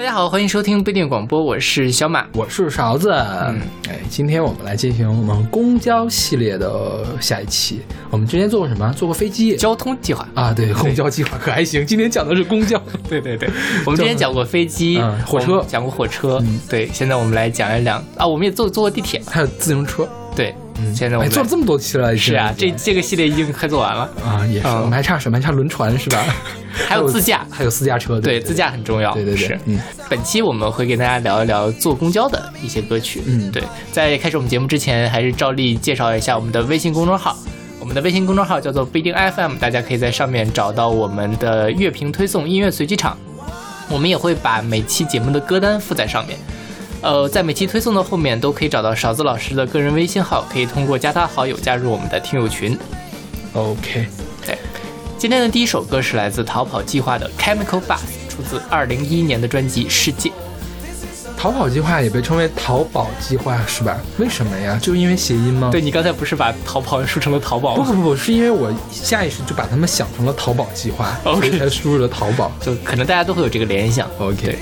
大家好，欢迎收听不一定广播，我是小马。我是勺子。嗯哎，今天我们来进行我们公交系列的下一期。我们之前做过什么？做过飞机交通计划，啊，对，公交计划可还行。今天讲的是公交。对对对，我们之前讲过飞机、嗯火车讲过火车，嗯对，现在我们来讲一讲啊，我们也坐坐过地铁，还有自行车。对，现在我哎，们做了这么多期了，是啊，这这个系列已经快做完了，啊也是，嗯我们还差什么？还差轮船是吧？还有自驾，还有私家车。对，自驾很重要，对对对，嗯，本期我们会给大家聊一聊坐公交的一些歌曲。嗯对，在开始我们节目之前，还是照例介绍一下我们的微信公众号。我们的微信公众号叫做不一定 FM，大家可以在上面找到我们的乐评推送、音乐随机场。我们也会把每期节目的歌单附在上面。呃，在每期推送的后面都可以找到勺子老师的个人微信号，可以通过加他好友加入我们的听友群。OK，对，今天的第一首歌是来自逃跑计划的《Chemical Bus》，出自二零一一年的专辑《世界》。逃跑计划也被称为淘宝计划是吧？为什么呀？就因为谐音吗？对你刚才不是把逃跑输成了淘宝吗？不不不不，是因为我下意识就把他们想成了淘宝计划所以才输入了淘宝。就可能大家都会有这个联想。OK，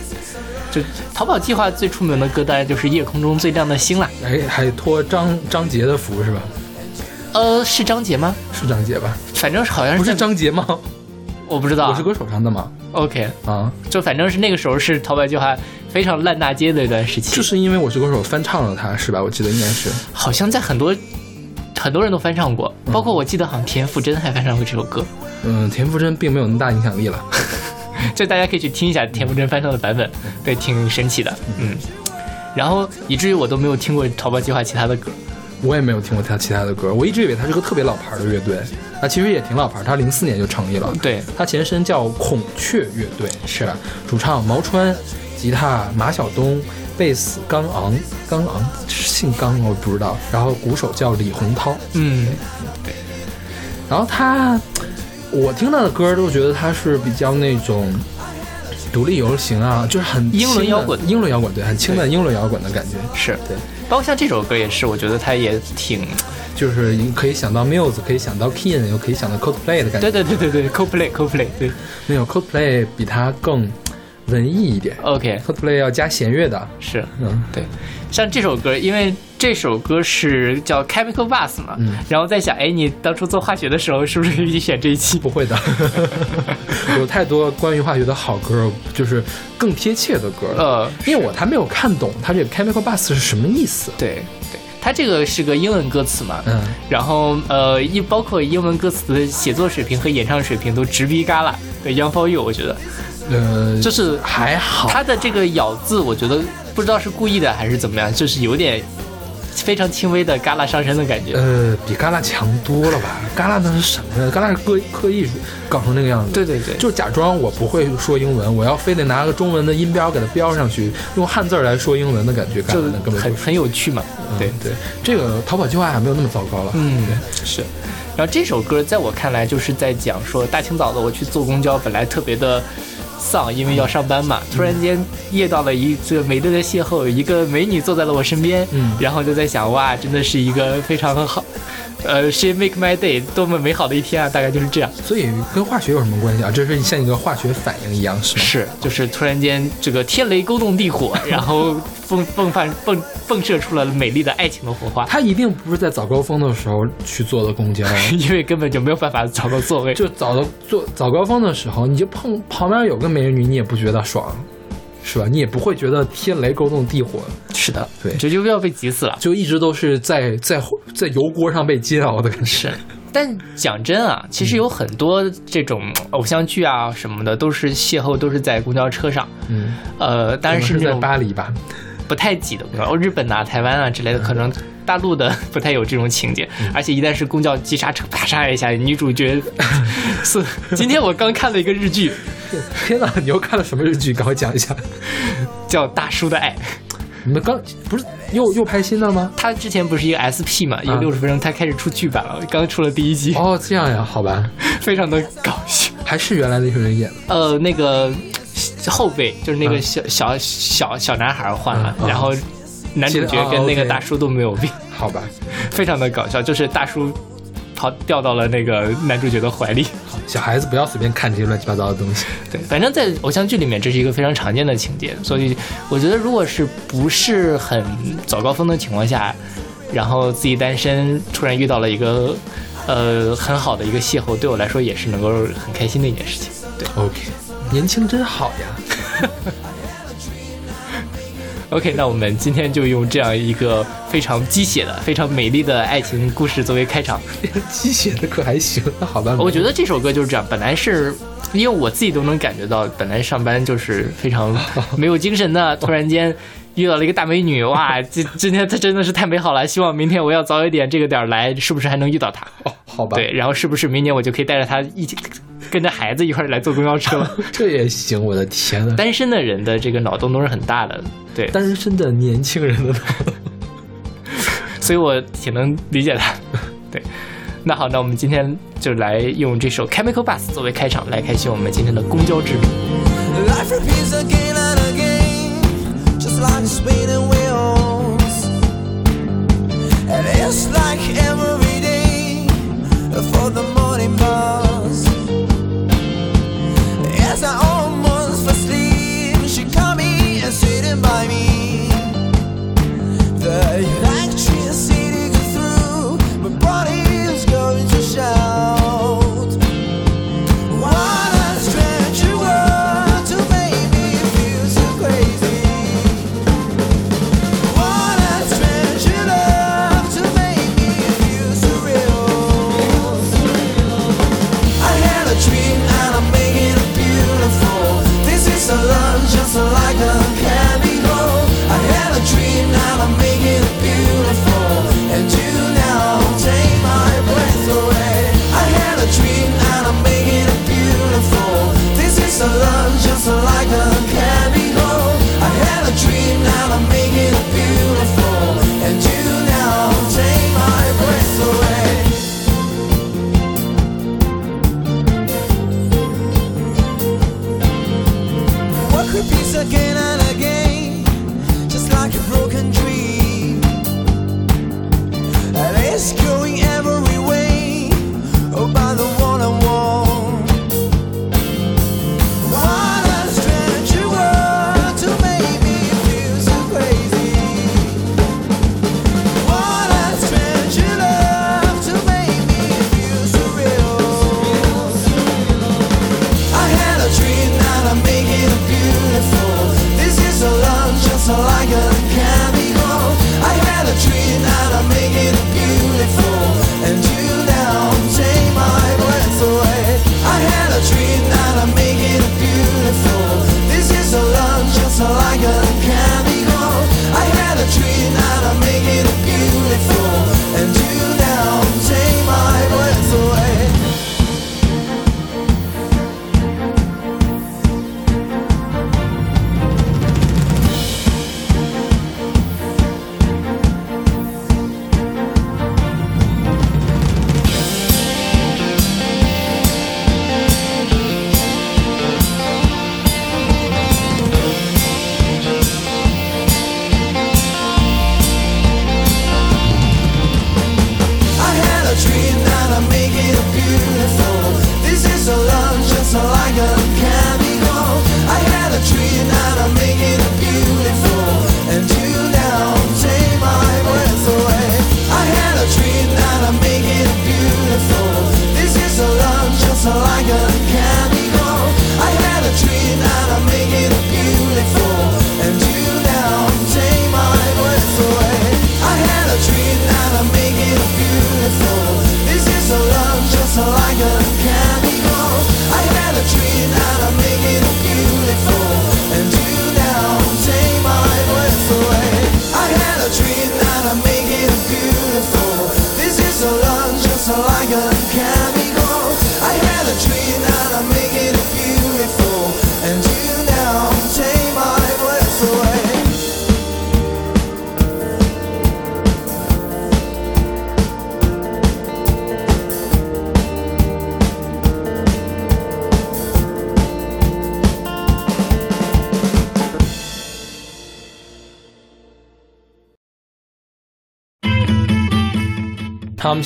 就逃跑计划最出名的歌，当然就是《夜空中最亮的星》啦。哎还托张张杰的福是吧？呃，是张杰吗？是张杰吧？反正好像是不是，张杰吗？我不知道。我是歌手唱的吗？OK，啊，就反正是那个时候是逃跑计划非常烂大街的一段时期，就是因为我是歌手翻唱了他是吧？我记得应该是。好像在很多很多人都翻唱过，包括我记得好像田馥甄还翻唱过这首歌。嗯，田馥甄并没有那么大影响力了。就大家可以去听一下田馥甄翻唱的版本，对，挺神奇的，嗯。然后以至于我都没有听过逃跑计划其他的歌，我也没有听过他其他的歌，我一直以为他是个特别老牌的乐队，啊，其实也挺老牌，他零四年就成立了。对，他前身叫孔雀乐队，是吧？主唱毛川，吉他马晓东，贝斯刚昂，刚昂姓刚我不知道，然后鼓手叫李洪涛，嗯，对然后他，我听到的歌都觉得他是比较那种独立游行啊，就是很英伦摇滚英伦摇滚对，很轻的英伦摇滚的感觉，是对，包括像这首歌也是，我觉得它也挺，就是可以想到 Muse，可以想到 Keen，又可以想到 Coldplay 的感觉，对对对对对，CoPlay CoPlay，对那种 Coldplay 比他更文艺一点，OK，，Coldplay 要加弦乐的，是嗯。对。像这首歌，因为这首歌是叫 Chemical Bus 嘛，嗯然后在想，哎，你当初做化学的时候是不是可以选这一期？不会的，有太多关于化学的好歌，就是更贴切的歌。呃，因为我还没有看懂它这个 chemical bus 是什么意思。对对，它这个是个英文歌词嘛，嗯，然后呃，一包括英文歌词的写作水平和演唱水平都直逼旮旯。对，Young for You，我觉得呃，就是还好，他的这个咬字，我觉得不知道是故意的还是怎么样，就是有点非常轻微的嘎啦上身的感觉。呃，比嘎啦强多了吧？嘎啦那是什么呀？嘎啦是刻刻意搞成那个样子。对对对，就假装我不会说英文，我要非得拿个中文的音标给它标上去，用汉字儿来说英文的感觉，旮就根本很。很有趣嘛。对，对，这个逃跑计划还没有那么糟糕了。嗯，是。然后这首歌在我看来就是在讲说，大清早的我去坐公交，本来特别的丧，因为要上班嘛。突然间夜到了一这美丽的邂逅，一个美女坐在了我身边，嗯然后就在想，哇，真的是一个非常好，呃，she make my day，多么美好的一天啊！大概就是这样。所以跟化学有什么关系啊？这是像一个化学反应一样，是吗？是，就是突然间这个天雷勾动地火，然后迸迸发迸迸射出了美丽的爱情的火花，他一定不是在早高峰的时候去坐的公交，因为根本就没有办法找到座位。就早的坐早高峰的时候，你就碰旁边有个美女，你也不觉得爽，是吧？你也不会觉得天雷勾动地火，是的，对这就要被急死了。就一直都是在在在油锅上被煎熬的感觉。是，但讲真啊，其实有很多这种偶像剧啊什么的，都是邂逅，都是在公交车上。嗯，呃，当然是在巴黎吧。不太挤的公交，哦，日本啊、台湾啊之类的，可能大陆的 不太有这种情节。而且一旦是公交急刹车，啪嚓一下，女主角 是。今天我刚看了一个日剧，天哪，你又看了什么日剧？赶快讲一下。叫《大叔的爱》。你们刚不是又又拍新的了吗？他之前不是一个 SP 嘛，一个啊六十分钟，他开始出剧版了，刚出了第一集，哦，这样呀，好吧，非常的搞笑。还是原来那个人演的。呃，那个后辈就是那个嗯小、小小小男孩换了，然后男主角跟那个大叔都没有变，好吧，非常的搞笑，就是大叔跑掉到了那个男主角的怀里。小孩子不要随便看这些乱七八糟的东西。对，反正在偶像剧里面，这是一个非常常见的情节，所以我觉得，如果是不是很早高峰的情况下，然后自己单身，突然遇到了一个呃很好的一个邂逅，对我来说也是能够很开心的一件事情。对，OK，年轻真好呀。OK，那我们今天就用这样一个非常鸡血的、非常美丽的爱情故事作为开场。鸡血的可还行，那好吧。我觉得这首歌就是这样，本来是因为我自己都能感觉到，本来上班就是非常没有精神的，突然间遇到了一个大美女，哇，今今天她真的是太美好了。希望明天我要早一点这个点儿来，是不是还能遇到她？哦，好吧。对，然后是不是明年我就可以带着她一起跟着孩子一块儿来坐公交车了？这也行，我的天呐。单身的人的这个脑洞都是很大的，对，单身的年轻人的脑洞。所以我挺能理解他。对，那好，那我们今天就来用这首《Chemical Bus》作为开场，来开启我们今天的公交之旅。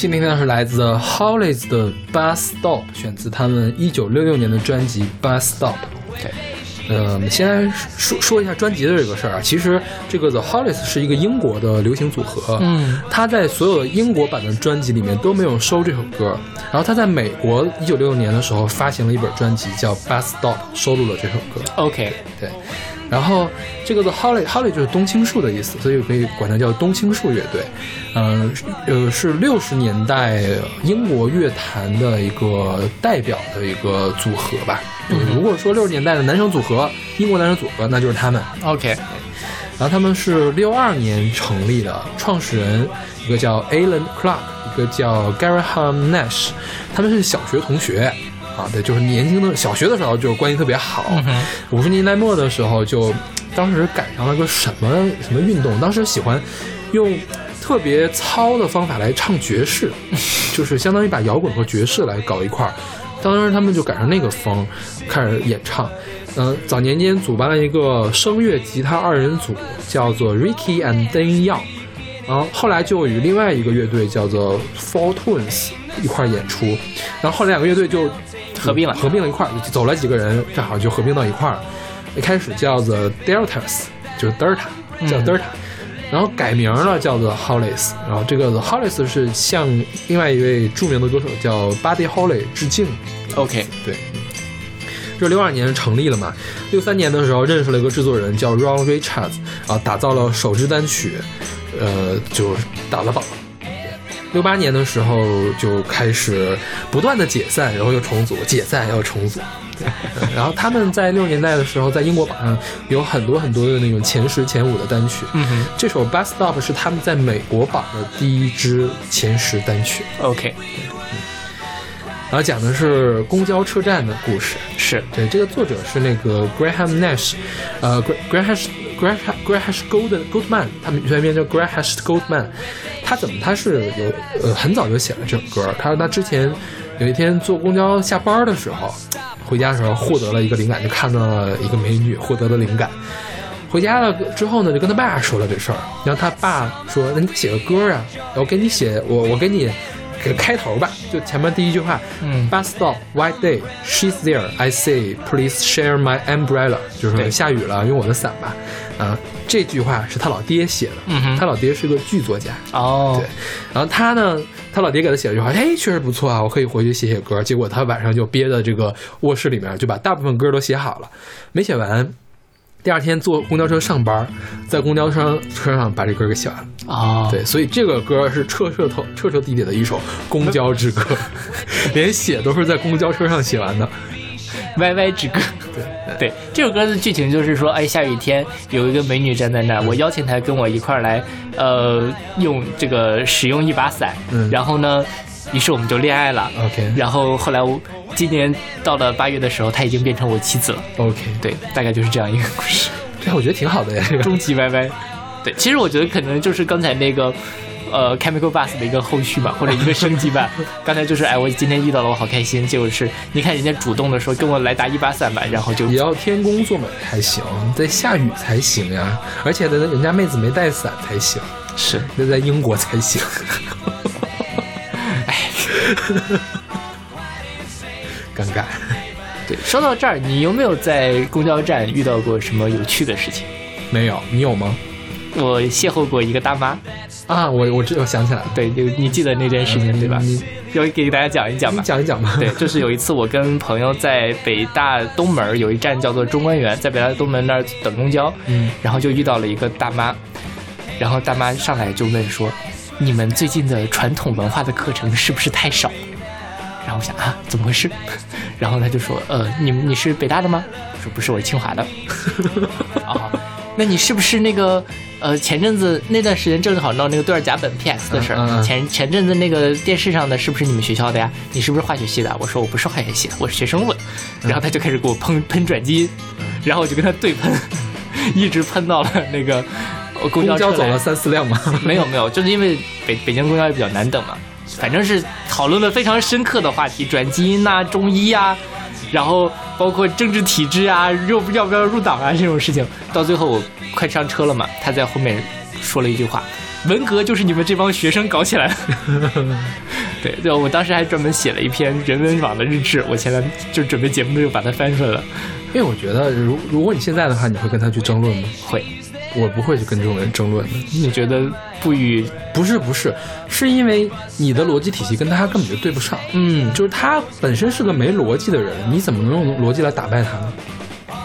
今天听到是来自 Hollies 的 Bus Stop，选自他们一九六六年的专辑 Bus Stop。对，呃，我们先来说说一下专辑的这个事儿啊。其实这个 The Hollies 是一个英国的流行组合，嗯，他在所有英国版的专辑里面都没有收这首歌。然后他在美国一九六六年的时候发行了一本专辑叫 Bus Stop，收录了这首歌。OK，对，然后这个 The Holly Holly 就是冬青树的意思，所以可以管它叫冬青树乐队。嗯、呃，是六十年代英国乐坛的一个代表的一个组合吧。如果说六十年代的男生组合，英国男生组合，那就是他们。OK，然后他们是六二年成立的，创始人一个叫 Alan Clark，一个叫 Garaham Nash，他们是小学同学啊，对，就是年轻的小学的时候就关系特别好。五十、年代末的时候就，当时赶上了个什么什么运动，当时喜欢用特别糙的方法来唱爵士，就是相当于把摇滚和爵士来搞一块儿。当时他们就赶上那个风，开始演唱。嗯、早年间组办了一个声乐吉他二人组，叫做 Ricky and Dan Young，然后后来就与另外一个乐队叫做 Four Twins 一块儿演出，然后后来两个乐队就合并了。合并了一块儿，走了几个人，正好就合并到一块儿。一开始叫做 Deltas，就是 Delta，叫嗯 Delta，、然后改名了叫做 Hollies，然后这个 Hollies 是向另外一位著名的歌手叫 Buddy Holly 致敬。OK，对，这六二年成立了嘛，六三年的时候认识了一个制作人叫 Ron Richards，啊，打造了首支单曲，呃，就打了榜。六八年的时候就开始不断的解散，然后又重组，解散又重组。然后他们在六十年代的时候，在英国榜上有很多很多的那种前十、前五的单曲。嗯哼这首《Bus Stop》是他们在美国榜的第一支前十单曲，，OK，然后讲的是公交车站的故事。是对，这个作者是那个 Graham Nash，呃，Graham Graham Graham Gold Goldman，他们全名叫 Graham Goldman。他怎么他是有呃很早就写了这首歌？他说他之前有一天坐公交下班的时候，回家的时候获得了一个灵感，就看到了一个美女，获得了灵感。回家了之后呢，就跟他爸说了这事儿，然后他爸说：“那你写个歌啊，我给你写，我我给你给个开头吧，就前面第一句话，嗯 Bus stop, white day, she's there. I say, please share my umbrella，就是说下雨了，用我的伞吧。啊，这句话是他老爹写的，他老爹是个剧作家，哦对，然后他呢，他老爹给他写了句话，哎，确实不错啊，我可以回去写写歌。结果他晚上就憋在这个卧室里面，就把大部分歌都写好了，没写完。第二天坐公交车上班，在公交车车上把这歌给写完了。哦，对，所以这个歌是彻彻透彻彻底底的一首公交之歌，连写都是在公交车上写完的。，Y Y 之歌。对，对这首歌的剧情就是说，哎，下雨天有一个美女站在那儿，我邀请她跟我一块儿来，呃，用这个使用一把伞，嗯然后呢，于是我们就恋爱了。OK 然后后来我今年到了八月的时候，她已经变成我妻子了。OK，对，大概就是这样一个故事。对我觉得挺好的呀。这个终极 YY。对，其实我觉得可能就是刚才那个。呃，Chemical Bus 的一个后续吧，或者一个升级版。刚才就是，哎，我今天遇到了，我好开心。结果是，你看人家主动的说跟我来打一把伞吧，然后就也要天公作美才行，在下雨才行呀，而且呢人家妹子没带伞才行，是那在英国才行。哎，尴尬。对。说到这儿，你有没有在公交站遇到过什么有趣的事情？没有，你有吗？我邂逅过一个大妈，啊，我我这我想起来了，对，就你记得那件事情对吧？你要给大家讲一讲吧。讲一讲吧。对，就是有一次我跟朋友在北大东门儿有一站叫做中关园，在北大东门那儿等公交，嗯，然后就遇到了一个大妈，然后大妈上来就问说：“你们最近的传统文化的课程是不是太少？”然后我想啊，怎么回事？然后他就说：“呃，你你是北大的吗？”我说：“不是，我是清华的。”啊，那你是不是那个呃前阵子那段时间正好闹那个对儿甲苯 PS 的事儿？嗯嗯嗯前前阵子那个电视上的是不是你们学校的呀？你是不是化学系的？我说我不是化学系的，我是学生物的。然后他就开始给我喷喷转基因，然后我就跟他对喷，一直喷到了那个呃公公交走了三四辆吗？没有没有，就是因为北北京公交也比较难等嘛，反正是讨论了非常深刻的话题，转基因呐、中医呀、然后包括政治体制啊，要不要不要入党啊这种事情，到最后我快上车了嘛，他在后面说了一句话，文革就是你们这帮学生搞起来的。对对，我当时还专门写了一篇人文网的日志，我前来就准备节目的时候把它翻出来了。因为我觉得，如如果你现在的话，你会跟他去争论吗？会，我不会去跟这种人争论的。你觉得不与不是不是，是因为你的逻辑体系跟他根本就对不上。嗯，就是他本身是个没逻辑的人，你怎么能用逻辑来打败他呢？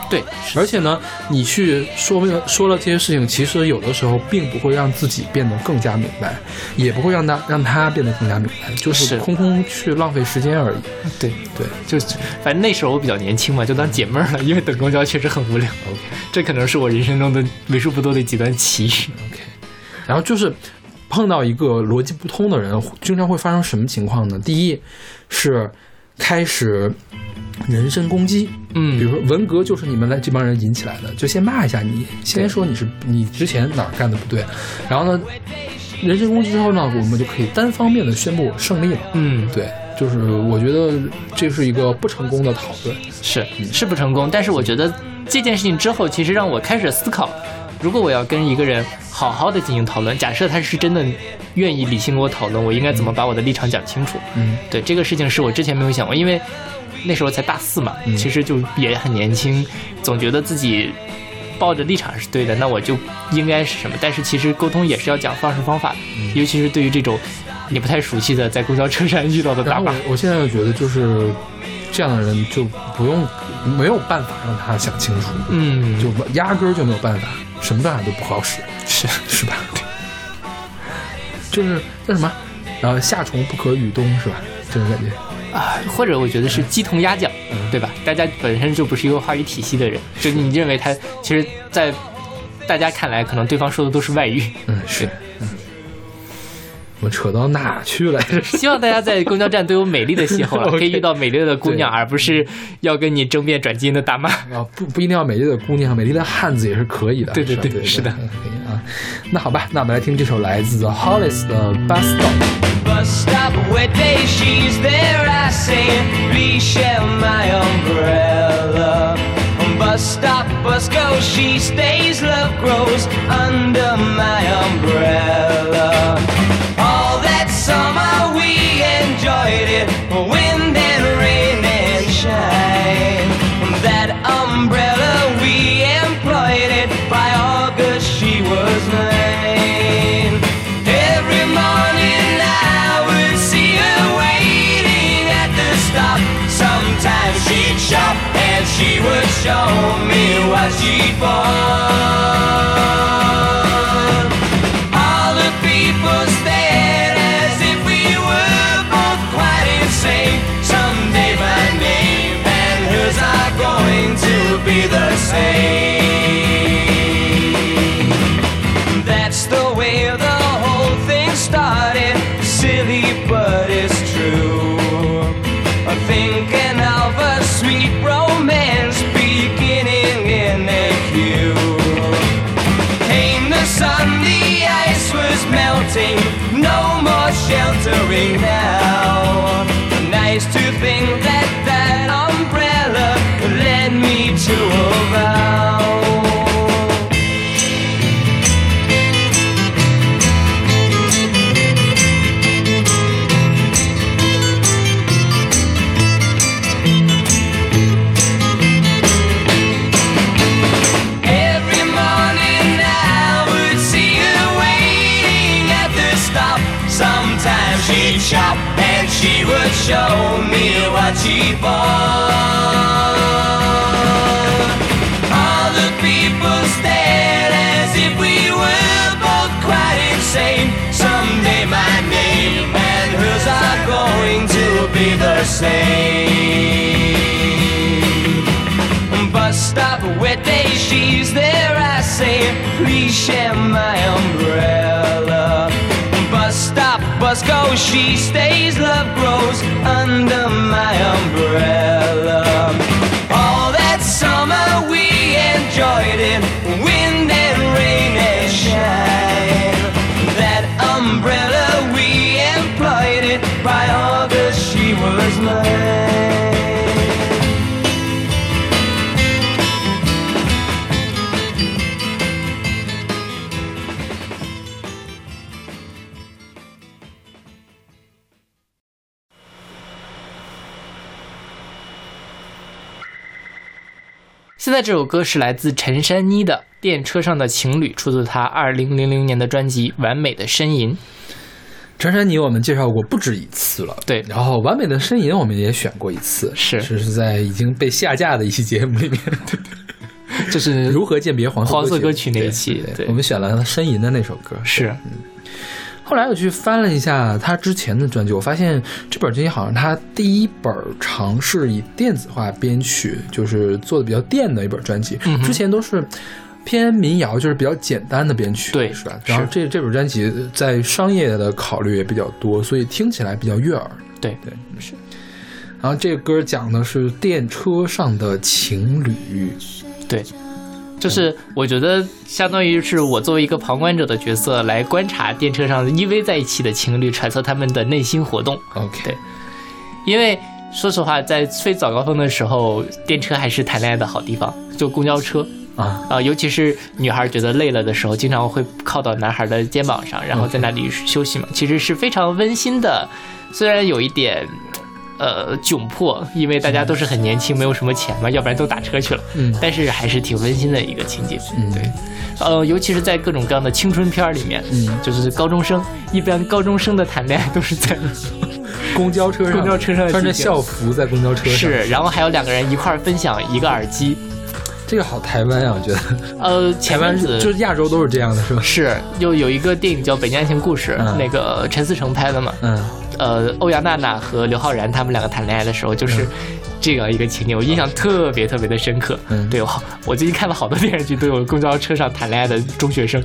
对，而且呢，你去说明说了这些事情，其实有的时候并不会让自己变得更加明白，也不会让他让他变得更加明白，就是是空空去浪费时间而已。对对，就反正那时候我比较年轻嘛，就当解闷儿了，因为等公交确实很无聊。这可能是我人生中的为数不多的几段奇遇。OK，然后就是碰到一个逻辑不通的人，经常会发生什么情况呢？第一是开始人身攻击，嗯，比如说文革就是你们来这帮人引起来的，就先骂一下你，先说你是你之前哪儿干的不对，然后呢，人身攻击之后呢，我们就可以单方面的宣布我胜利了。嗯，对，就是我觉得这是一个不成功的讨论。是是不成功，但是我觉得这件事情之后，其实让我开始思考，如果我要跟一个人好好的进行讨论，假设他是真的愿意理性跟我讨论，我应该怎么把我的立场讲清楚？嗯，对这个事情是我之前没有想过，因为那时候才大四嘛，嗯。其实就也很年轻，总觉得自己抱着立场是对的，那我就应该是什么？但是其实沟通也是要讲方式方法尤其是对于这种你不太熟悉的在公交车上遇到的大妈然后我，我现在就觉得就是这样的人就不用没有办法让他想清楚，嗯，就压根儿就没有办法，什么办法都不好使，是 是吧？就是叫什么？呃，夏虫不可语冬是吧？这种感觉。啊，或者我觉得是鸡同鸭讲，对吧？大家本身就不是一个话语体系的人，就你认为他其实，在大家看来，可能对方说的都是外语。嗯，是。嗯，我扯到哪去了？希望大家在公交站都有美丽的邂，OK 可以遇到美丽的姑娘，而不是要跟你争辩转基因的大妈。啊，不不一定要美丽的姑娘，美丽的汉子也是可以的。对对吧对，对是的嗯可以啊。那好吧，那我们来听这首来自 The Hollies 的《Bus Stop》。bus stop where day she's there I say please share my umbrella bus stop bus goes she stays love grows under my umbrella wind and rain and shine. That umbrella we employed it by August she was mine. Every morning I would see her waiting at the stop. Sometimes she'd shop and she would show me what she bought show me what bought. All the people stared as if we were both quite insane. Someday my name and hers are going to be the same bus stop where day she's there I say please share my umbrella bus goes she stays love grows under my umbrella. All that summer we enjoyed it wind and rain and shine. That umbrella we employed it by August she was mine 在这首歌是来自陈珊妮的《电车上的情侣》，出自她二零零零年的专辑《完美的呻吟》。陈珊妮我们介绍过不止一次了，对。然后完美的呻吟我们也选过一次，是。是是在已经被下架的一期节目里面，就是如何鉴别黄色黄色歌曲曲那一期对对我们选了呻吟的那首歌。是后来我去翻了一下他之前的专辑，我发现这本专辑好像他第一本尝试以电子化编曲，就是做的比较电的一本专辑。嗯之前都是偏民谣，就是比较简单的编曲，对是吧？然后这这本专辑在商业的考虑也比较多，所以听起来比较悦耳。对对，是。然后这个歌讲的是电车上的情侣，对，就是我觉得相当于是我作为一个旁观者的角色来观察电车上依偎在一起的情侣，揣测他们的内心活动。OK，对因为说实话，在非早高峰的时候，电车还是谈恋爱的好地方，就公交车。啊，啊、尤其是女孩觉得累了的时候，经常会靠到男孩的肩膀上，然后在那里休息嘛。其实是非常温馨的，虽然有一点。呃，窘迫，因为大家都是很年轻，没有什么钱嘛，要不然都打车去了。嗯但是还是挺温馨的一个情景。嗯对，呃，尤其是在各种各样的青春片里面，嗯就是高中生，一般高中生的谈恋爱都是在公交车上，公交车上穿着校服在公交车上，是，然后还有两个人一块儿分享一个耳机。这个好台湾啊，我觉得呃，台湾前阵子就是亚洲都是这样的，是吧？是又有一个电影叫《北京爱情故事》，嗯那个陈思诚拍的嘛。嗯，呃，欧阳娜娜和刘昊然他们两个谈恋爱的时候，就是这样一个情景，我印象特别特别的深刻。嗯对，我我最近看了好多电视剧，都有公交车上谈恋爱的中学生。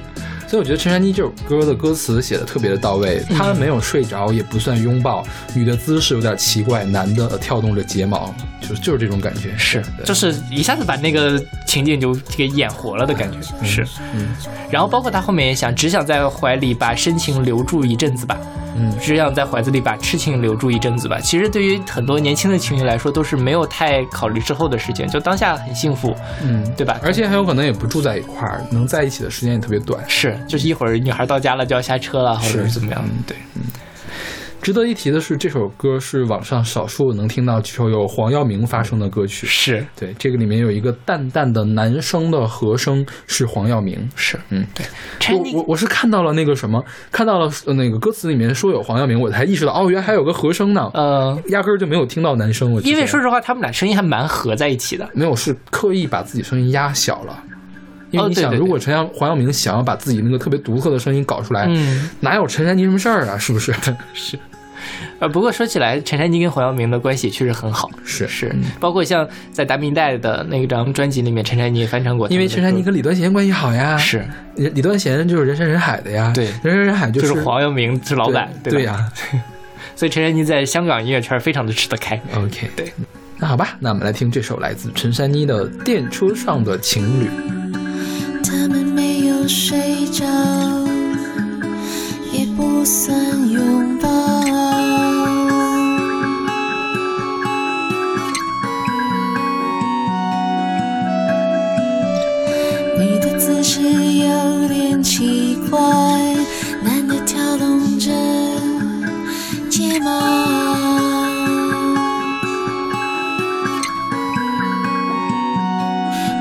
所以我觉得陈珊妮这首歌的歌词写的特别的到位，嗯他们没有睡着，也不算拥抱，女的姿势有点奇怪，男的跳动着睫毛，就就是这种感觉。是，就是一下子把那个情景就给演活了的感觉。是，嗯然后包括他后面也想，只想在怀里把深情留住一阵子吧，嗯只想在怀子里把痴情留住一阵子吧。其实对于很多年轻的情侣来说，都是没有太考虑之后的事情，就当下很幸福，嗯，对吧？而且很有可能也不住在一块儿，能在一起的时间也特别短。是，就是一会儿女孩到家了就要下车了，或者是是怎么样？嗯对，值得一提的是，这首歌是网上少数能听到几首有黄耀明发声的歌曲。是对，这个里面有一个淡淡的男声的和声是黄耀明。是，嗯，对。陈我我我是看到了那个什么，看到了呃那个歌词里面说有黄耀明，我才意识到哦，原来还有个和声呢，呃，压根儿就没有听到男声。我之前因为说实话，他们俩声音还蛮合在一起的。没有是刻意把自己声音压小了，因为你想，哦对对对如果陈阳黄耀明想要把自己那个特别独特的声音搞出来，嗯，哪有陈珊妮什么事儿啊？是不是？是。呃，不过说起来，陈珊妮跟黄耀明的关系确实很好，是是，包括像在达明代的那张专辑里面，陈珊妮也翻唱过因为陈珊妮跟李端贤关系好呀，是李李端贤就是人山人海的呀，对人山人海就就是是黄耀明是老板，吧？对呀。所以陈珊妮在香港音乐圈非常的吃得开。OK，对，那好吧，那我们来听这首来自陈珊妮的《电车上的情侣》。他们没有睡着，也不算拥抱。是有点奇怪，男的跳动着睫毛。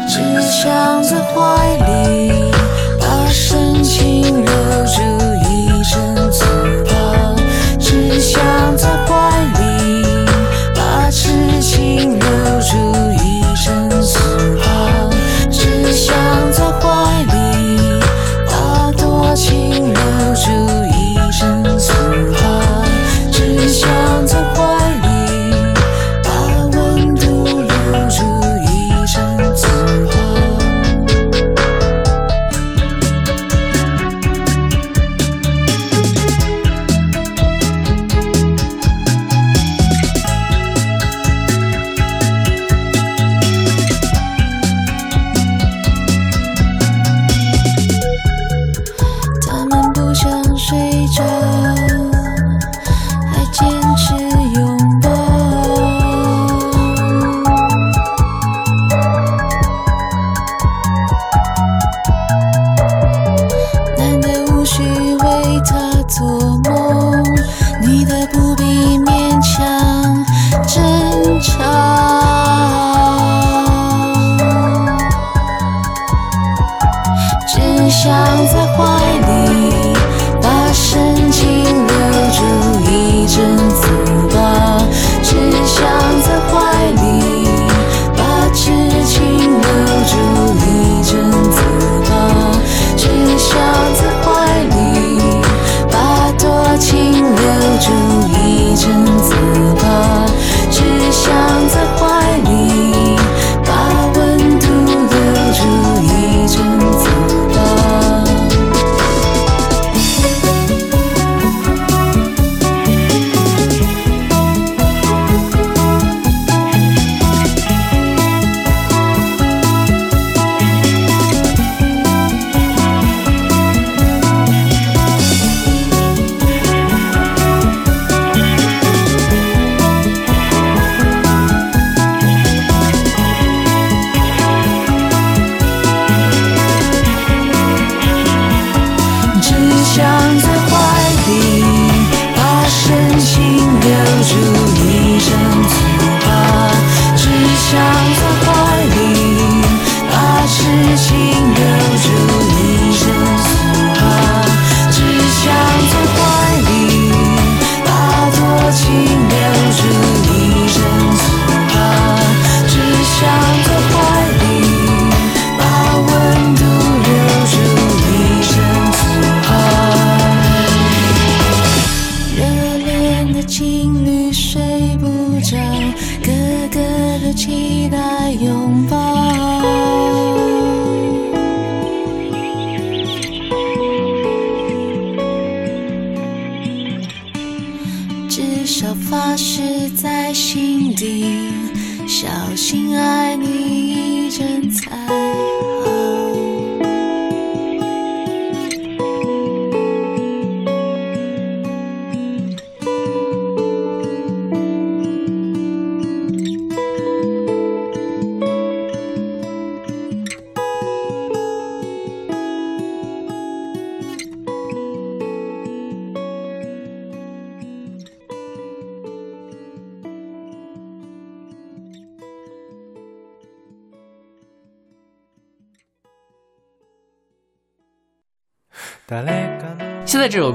只想在怀里把深情留住一阵子吧，只想在怀里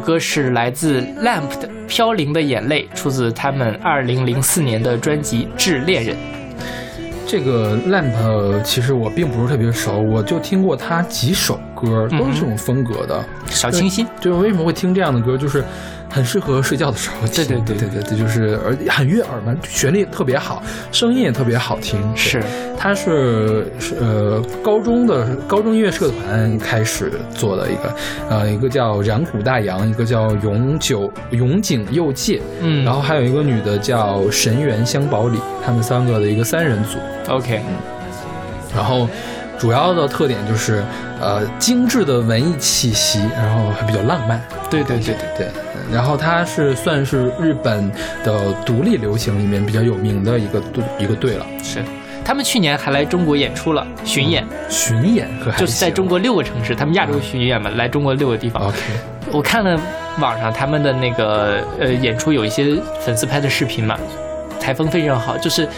歌是来自 Lamp 的《飘零的眼泪》，出自他们二零零四年的专辑《致恋人》。这个 Lamp 其实我并不是特别熟，我就听过他几首歌，都是这种风格的。小清新，就是为什么会听这样的歌，就是很适合睡觉的时候听。对对对对对对，就是而很悦耳嘛，旋律特别好，声音也特别好听。是他是是呃高中的高中音乐社团开始做的一个，呃一个叫染谷大洋，一个叫永久永井佑介，嗯然后还有一个女的叫神原香保里，他们三个的一个三人组。OK，嗯然后主要的特点就是呃精致的文艺气息，然后还比较浪漫。对对对对，对，然后它是算是日本的独立流行里面比较有名的一个队一个队了。是。他们去年还来中国演出了巡演，巡演可还就是在中国六个城市，他们亚洲巡演嘛，来中国六个地方。OK，我看了网上他们的那个呃演出，有一些粉丝拍的视频嘛，台风非常好，就是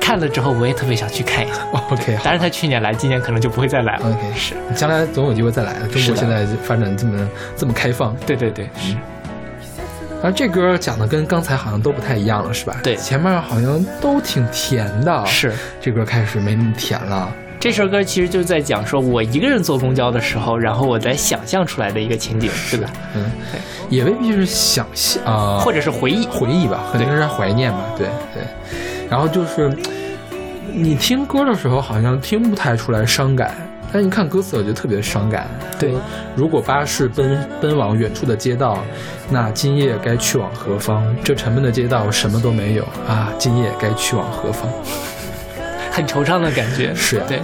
看了之后我也特别想去看一下。OK，好当然他去年来，今年可能就不会再来了。OK 是，将来总有机会再来的。中国现在发展这么这么开放，对对对，是而这歌讲的跟刚才好像都不太一样了，是吧？对前面好像都挺甜的，是。这歌开始没那么甜了。这首歌其实就是在讲说我一个人坐公交的时候，然后我在想象出来的一个情景，对吧？嗯，也未必是想象啊，或者是回忆。回忆吧，可能是怀念吧，对对。然后就是你听歌的时候，好像听不太出来伤感，但是你看歌词，我觉得特别伤感。对，如果巴士奔奔往远处的街道，那今夜该去往何方？这沉闷的街道什么都没有啊，今夜该去往何方？很惆怅的感觉。是啊对，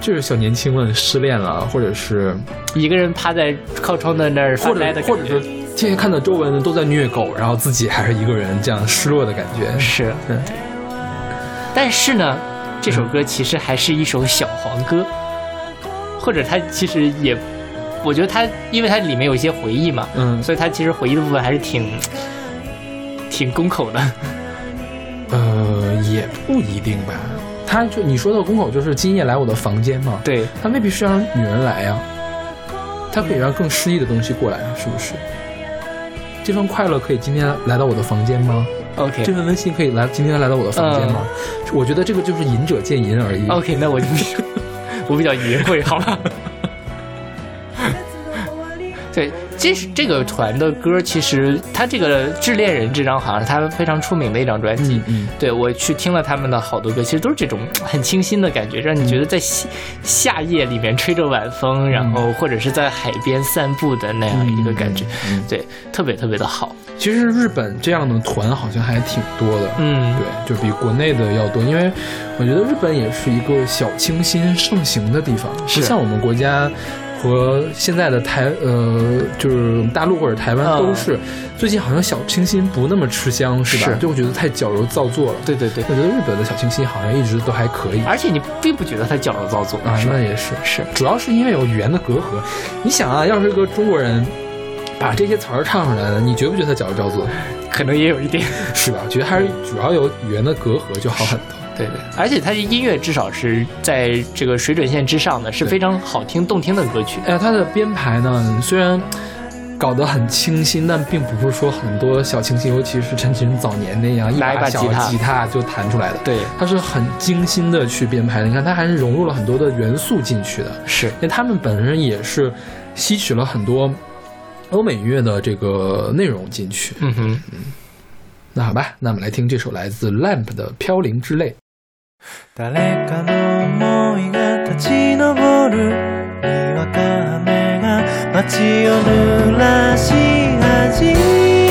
就是小年轻们失恋了，或者是一个人趴在靠窗的那儿发或呆的感觉。者或者是天天看到周围人都在虐狗，然后自己还是一个人，这样失落的感觉。是，对但是呢，这首歌其实还是一首小黄歌，或者他其实也，我觉得他，因为它里面有一些回忆嘛，嗯所以他其实回忆的部分还是挺挺宫口的。呃，也不一定吧。他就你说的公口就是今夜来我的房间嘛，对，他未必是让女人来呀，他可以让更诗意的东西过来啊，是不是？这份快乐可以今天来到我的房间吗？OK 这份温馨可以来今天来到我的房间吗？我觉得这个就是仁者见仁而已。OK，那我就我比较淫秽，好吧？对，这是这个团的歌，其实他这个《致恋人》这张好像是他非常出名的一张专辑。嗯嗯，对我去听了他们的好多歌，其实都是这种很清新的感觉，让你觉得在夏夏夜里面吹着晚风，然后或者是在海边散步的那样一个感觉，嗯嗯对，特别特别的好。其实日本这样的团好像还挺多的。嗯，对，就比国内的要多，因为我觉得日本也是一个小清新盛行的地方，不像我们国家和现在的台呃，就是大陆或者台湾嗯都是，最近好像小清新不那么吃香，是吧？是就会觉得太矫揉造作了。对对对，我觉得日本的小清新好像一直都还可以而且你并不觉得他矫揉造作，啊，那？也是是，主要是因为有语言的隔阂。你想啊，要是个中国人把这些词儿唱出来了，你觉不觉得他矫揉造作？可能也有一点。是吧？我觉得还是主要有语言的隔阂就好很多。对对，而且他的音乐至少是在这个水准线之上的，是非常好听动听的歌曲。哎，他的编排呢，虽然搞得很清新，但并不是说很多小清新，尤其是陈绮贞早年那样一把小吉他他就弹出来的。对，它是很精心的去编排的。你看，它还是融入了很多的元素进去的。是因为他们本身也是吸取了很多欧美音乐的这个内容进去。嗯哼，那好吧，那我们来听这首来自 Lamp 的《飘零之泪》。誰かの想いが立ち上る。にわか雨が街を濡らし始め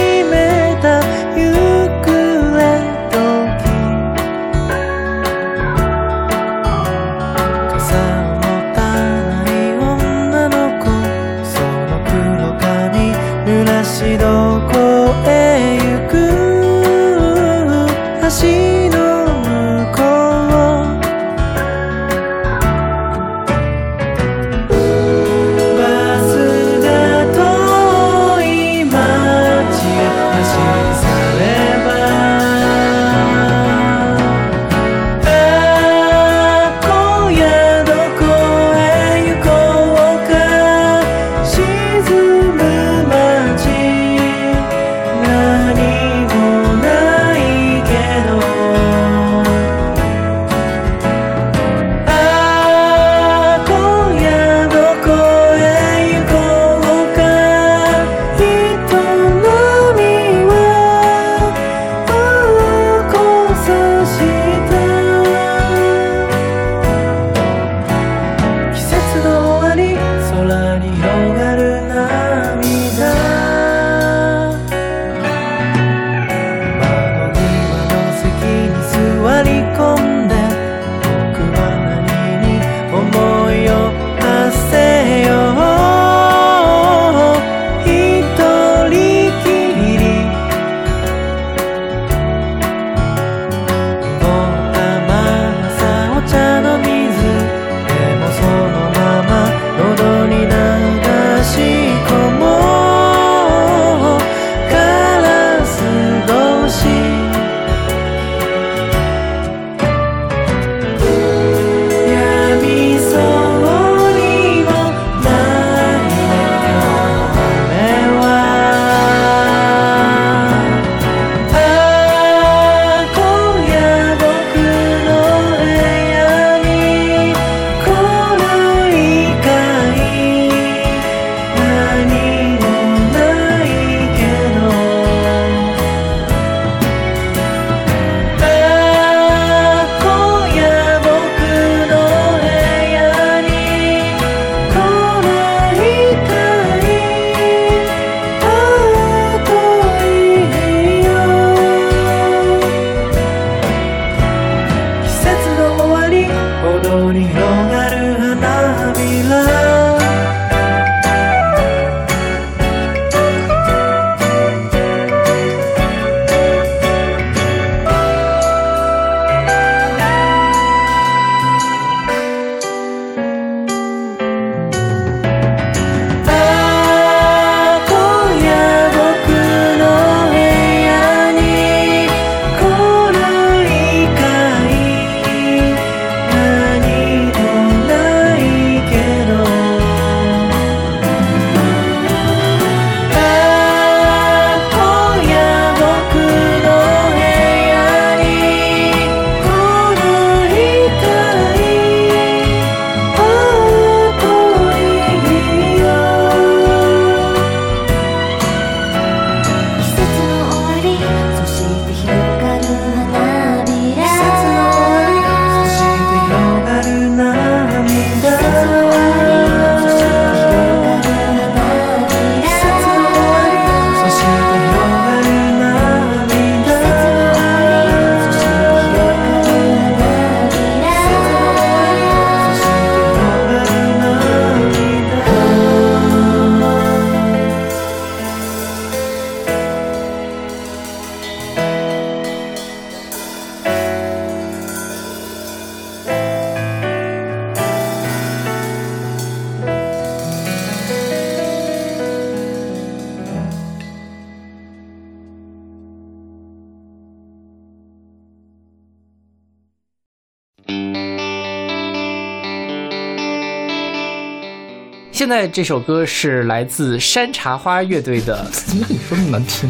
现在这首歌是来自山茶花乐队的，怎么你说那么难听？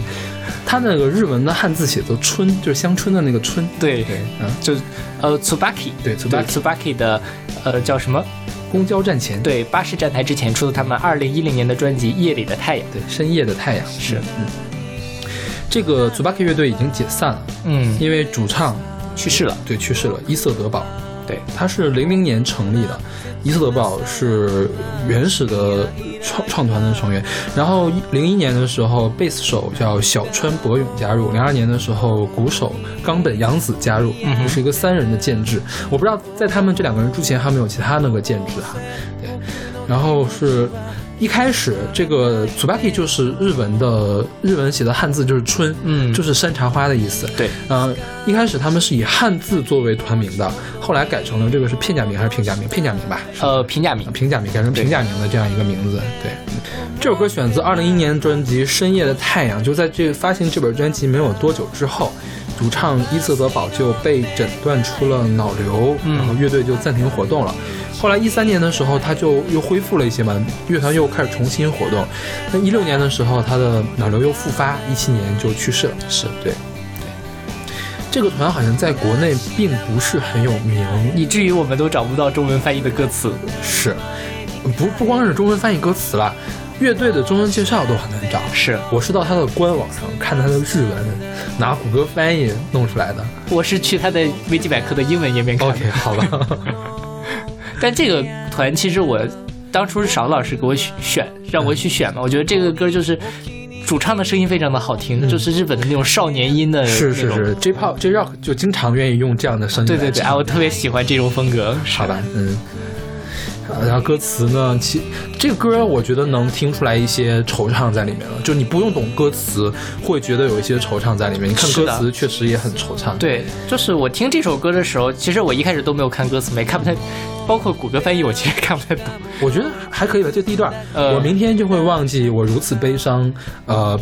他那个日文的汉字写作“春”，就是乡村的那个“春”。对对，嗯，就呃 Tsubaki，对 Tsubaki Tsubaki 的呃叫什么？公交站前，对，巴士站台之前出的他们二零一零年的专辑《夜里的太阳》。对，深夜的太阳是，嗯，这个 Tsubaki 乐队已经解散了，嗯，因为主唱去世了。对去世了，伊瑟德堡。对，他是零零年成立的，伊斯德堡是原始的创创团的成员。然后零一年的时候，贝斯手叫小川博勇加入；零二年的时候，鼓手冈本洋子加入，是一个三人的建制。我不知道在他们这两个人之前还有没有其他那个建制哈。对，然后是。一开始，这个 Tsubaki 就是日文的日文写的汉字就是春，嗯就是山茶花的意思。对，呃，一开始他们是以汉字作为团名的，后来改成了这个是片假名还是平假名？片假名吧，是呃，平假名。平假名改成平假名的这样一个名字。对，这首歌选自二零一一年专辑《深夜的太阳》，就在这发行这本专辑没有多久之后，主唱伊瑟德堡就被诊断出了脑瘤，嗯然后乐队就暂停活动了。后来一三年的时候，他就又恢复了一些嘛，乐团又开始重新活动。那一六年的时候，他的脑瘤又复发，一七年就去世了。是对。这个团好像在国内并不是很有名，以至于我们都找不到中文翻译的歌词。是，不不光是中文翻译歌词了，乐队的中文介绍都很难找。是我是到他的官网上看他的日文，拿谷歌翻译弄出来的。我是去他的维基百科的英文页面看的。OK，好吧。但这个团其实我当初是勺老师给我选，让我去选嘛。我觉得这个歌就是主唱的声音非常的好听，就是日本的那种少年音的嗯是是是，J pop J rock 就经常愿意用这样的声音。对对对，啊，我特别喜欢这种风格。好吧，嗯。啊然后歌词呢？其这个歌我觉得能听出来一些惆怅在里面了。就你不用懂歌词，会觉得有一些惆怅在里面。你看歌词确实也很惆怅。对，就是我听这首歌的时候，其实我一开始都没有看歌词，没看不太，包括谷歌翻译，我其实看不太懂。我觉得还可以吧。就第一段，呃我明天就会忘记我如此悲伤，呃，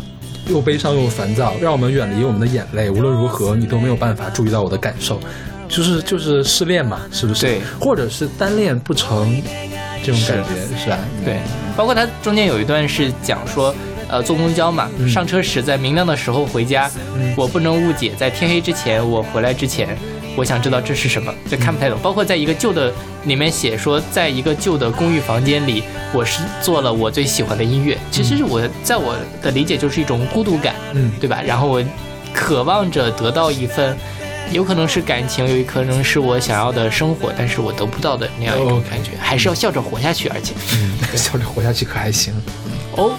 又悲伤又烦躁，让我们远离我们的眼泪。无论如何，你都没有办法注意到我的感受，就是就是失恋嘛，是不是？对，或者是单恋不成，这种感觉是吧？对，包括它中间有一段是讲说，呃，坐公交嘛，嗯上车时在明亮的时候回家，嗯我不能误解，在天黑之前，我回来之前，我想知道这是什么，就看不太懂。包括在一个旧的里面写说，在一个旧的公寓房间里，我是做了我最喜欢的音乐。其实我在我的理解就是一种孤独感，嗯，对吧？然后我渴望着得到一份。有可能是感情，有可能是我想要的生活，但是我得不到的那样一种感觉，还是要笑着活下去，而且。嗯，笑着活下去可还行。哦，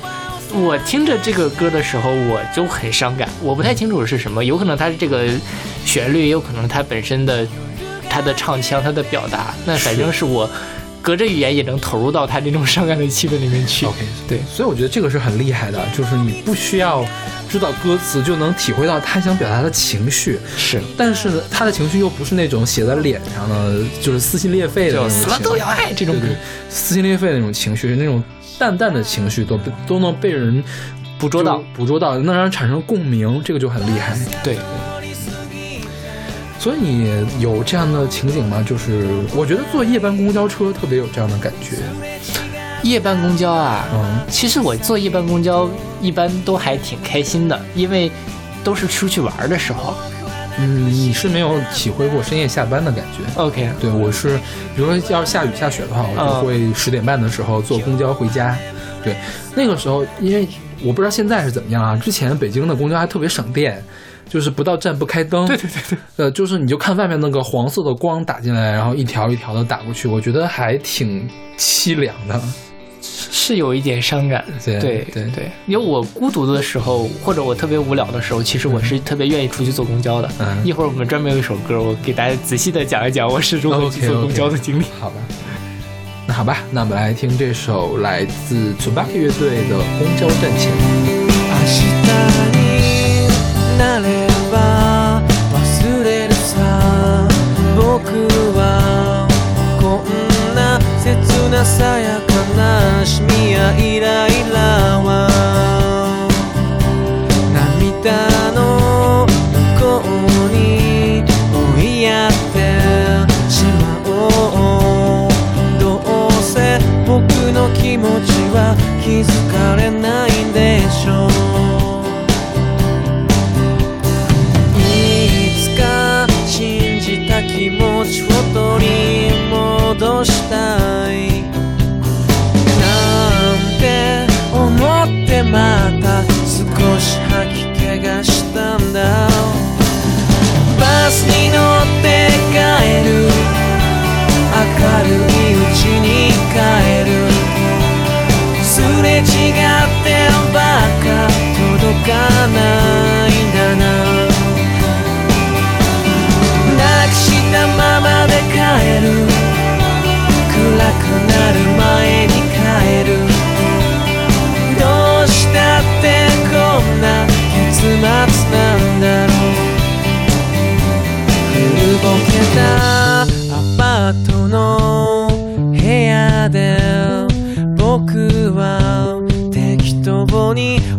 我听着这个歌的时候，我就很伤感。我不太清楚是什么，有可能它是这个旋律，也有可能它本身的它的唱腔、它的表达。那反正是我隔着语言也能投入到他这种伤感的气氛里面去。OK，对，所以我觉得这个是很厉害的，就是你不需要知道歌词就能体会到他想表达的情绪，是但是呢，他的情绪又不是那种写在脸上的，就是撕心裂肺的那种就死了都要爱这种撕心裂肺的那种情绪，那种淡淡的情绪都被都能被人捕捉到捕捉到，能让人产生共鸣，这个就很厉害。对，所以你有这样的情景吗？就是我觉得坐夜班公交车特别有这样的感觉。夜班公交啊，嗯其实我坐夜班公交一般都还挺开心的，因为都是出去玩的时候。嗯，你是没有体会过深夜下班的感觉。OK，对，我是，比如说要是下雨下雪的话，我就嗯会十点半的时候坐公交回家。对，那个时候因为我不知道现在是怎么样啊，之前北京的公交还特别省电，就是不到站不开灯。对对对对。呃，就是你就看外面那个黄色的光打进来，然后一条一条的打过去，我觉得还挺凄凉的。是有一点伤感。对对对对，因为我孤独的时候，或者我特别无聊的时候，其实我是特别愿意出去坐公交的。嗯一会儿我们专门有一首歌，我给大家仔细的讲一讲我是如何去 OK，OK 坐公交的经历。好吧。那好吧，那我们来听这首来自 Tsubaki 乐队的《公交站前》。明日になれば忘れるさ僕はこんな切なさやか להשמיע אילה אילה וואו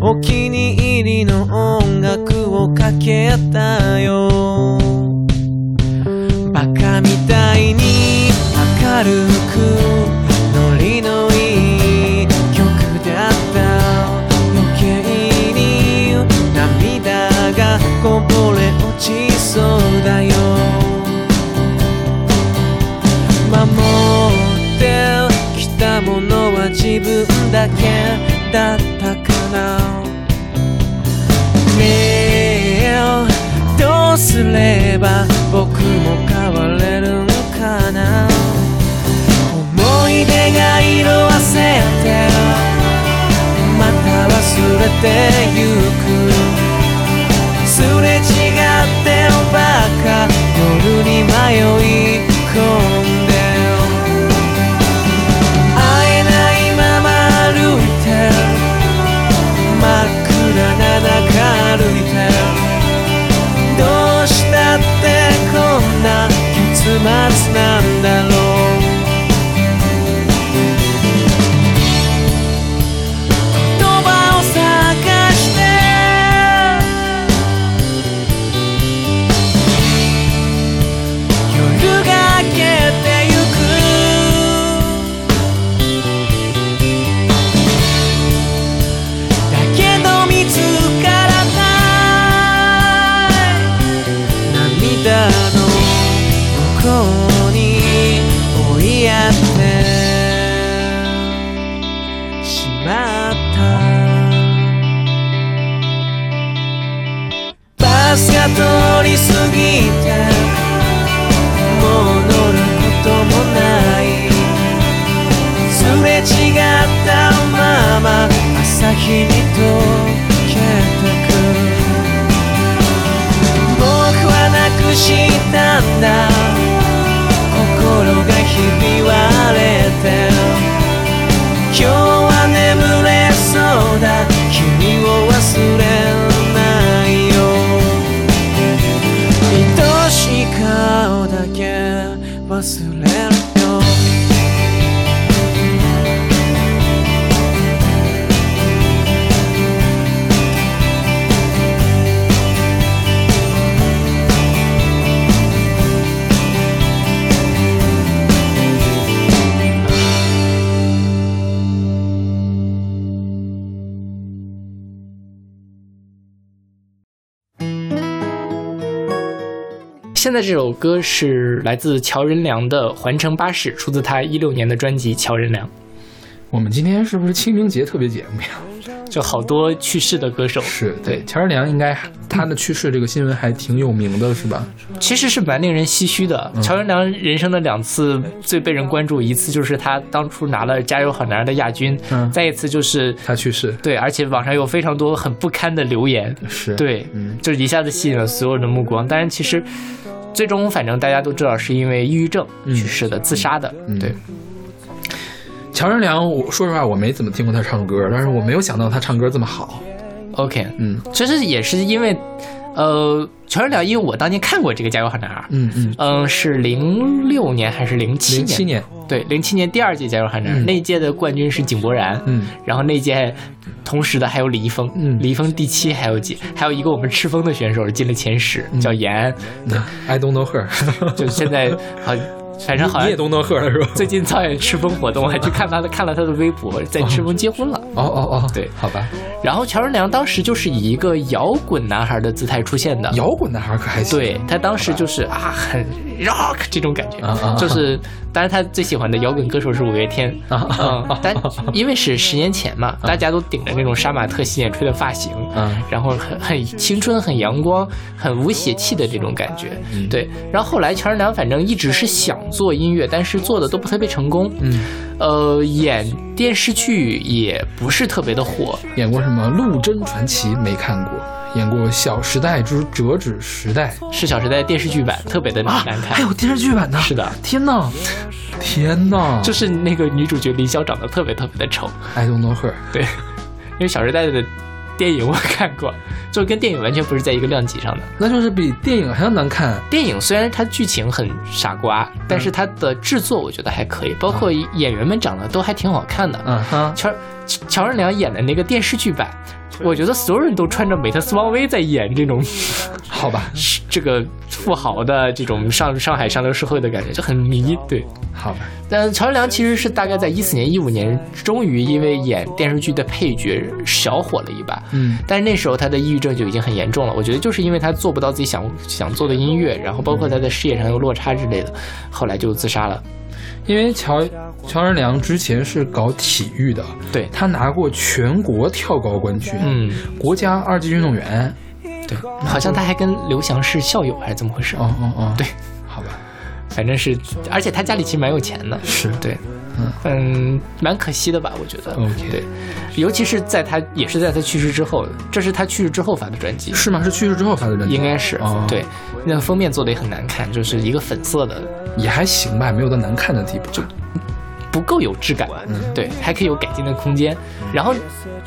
お気に入りの音楽をかけたよ。バカみたいに明るくノリのいい曲だった。余計に涙がこぼれ落ちそうだよ。守ってきたものは自分だけだったかなねえどうすれば僕も変われるんかな。思い出が色あせてまた忘れてゆく。すれ違ってばか夜に迷い込ん結末这首歌是来自乔任梁的《环城巴士》，出自他一六年的专辑《乔任梁》。我们今天是不是清明节特别节目呀？就好多去世的歌手，是对，乔任梁应该他的去世这个新闻还挺有名的，是吧？其实是蛮令人唏嘘的。乔任梁人生的两次最被人关注，一次就是他当初拿了《加油好男儿》的亚军，嗯再一次就是他去世对，而且网上有非常多很不堪的留言，是对，嗯就一下子吸引了所有人的目光。但是其实最终反正大家都知道是因为抑郁症嗯去世的，自杀的，嗯对。乔任梁，我说实话我没怎么听过他唱歌，但是我没有想到他唱歌这么好。OK，嗯其实也是因为，呃，乔任梁，因为我当年看过这个《加油好男孩》，嗯嗯，嗯，是零六年还是零七年？零七年，对，零七年第二届加油好男孩，嗯。那一届的冠军是井柏然，嗯，然后那届同时的还有李易峰，嗯。李易峰第七还有几，还有一个我们赤峰的选手进了前十，嗯。叫严。安，I don't know her。就现在好反正好像你也东东赫了是吧？最近造演赤峰活动，我还去看他的看了他的微博，在赤峰结婚了。哦哦哦，对好吧，然后乔任梁当时就是以一个摇滚男孩的姿态出现的，摇滚男孩可还行。对他当时就是啊，很 rock 这种感觉，就是当然他最喜欢的摇滚歌手是五月天，但因为是十年前嘛，大家都顶着那种杀马特洗剪吹的发型，嗯然后很很青春、很阳光、很无邪气的这种感觉，对。然后后来乔任梁反正一直是想做音乐，但是做的都不特别成功，嗯，呃，演电视剧也不是特别的火，演过什么《陆贞传奇》没看过，演过《小时代之折纸时代》是《小时代》电视剧版特别的难看，还有电视剧版呢。是的，天呐，天呐，就是那个女主角林萧长得特别特别的丑，I don't know her。对，因为《小时代》的电影我看过，就跟电影完全不是在一个量级上的。那就是比电影还要难看。电影虽然它剧情很傻瓜，但是它的制作我觉得还可以，包括演员们长得都还挺好看的。嗯哼，乔乔任梁演的那个电视剧版，我觉得所有人都穿着美特斯邦威在演这种 好吧，这个富豪的这种上上海上流社会的感觉，就很迷。对，好吧，但乔任梁其实是大概在一四年、一五年，终于因为演电视剧的配角小火了一把。嗯但是那时候他的抑郁症就已经很严重了，我觉得就是因为他做不到自己想想做的音乐，然后包括他在事业上有落差之类的，后来就自杀了。因为乔乔任梁之前是搞体育的，对，他拿过全国跳高冠军，嗯，国家二级运动员。对，好像他还跟刘翔是校友还是怎么回事？哦哦哦，对，好吧，反正是，而且他家里其实蛮有钱的，是。对，嗯。嗯，蛮可惜的吧？我觉得。OK 对，尤其是在他也是在他去世之后，这是他去世之后发的专辑，是吗？是去世之后发的专辑？应该是、哦。对，那个封面做的也很难看，就是一个粉色的，也还行吧，没有到难看的地步。就不够有质感，嗯对，还可以有改进的空间。然后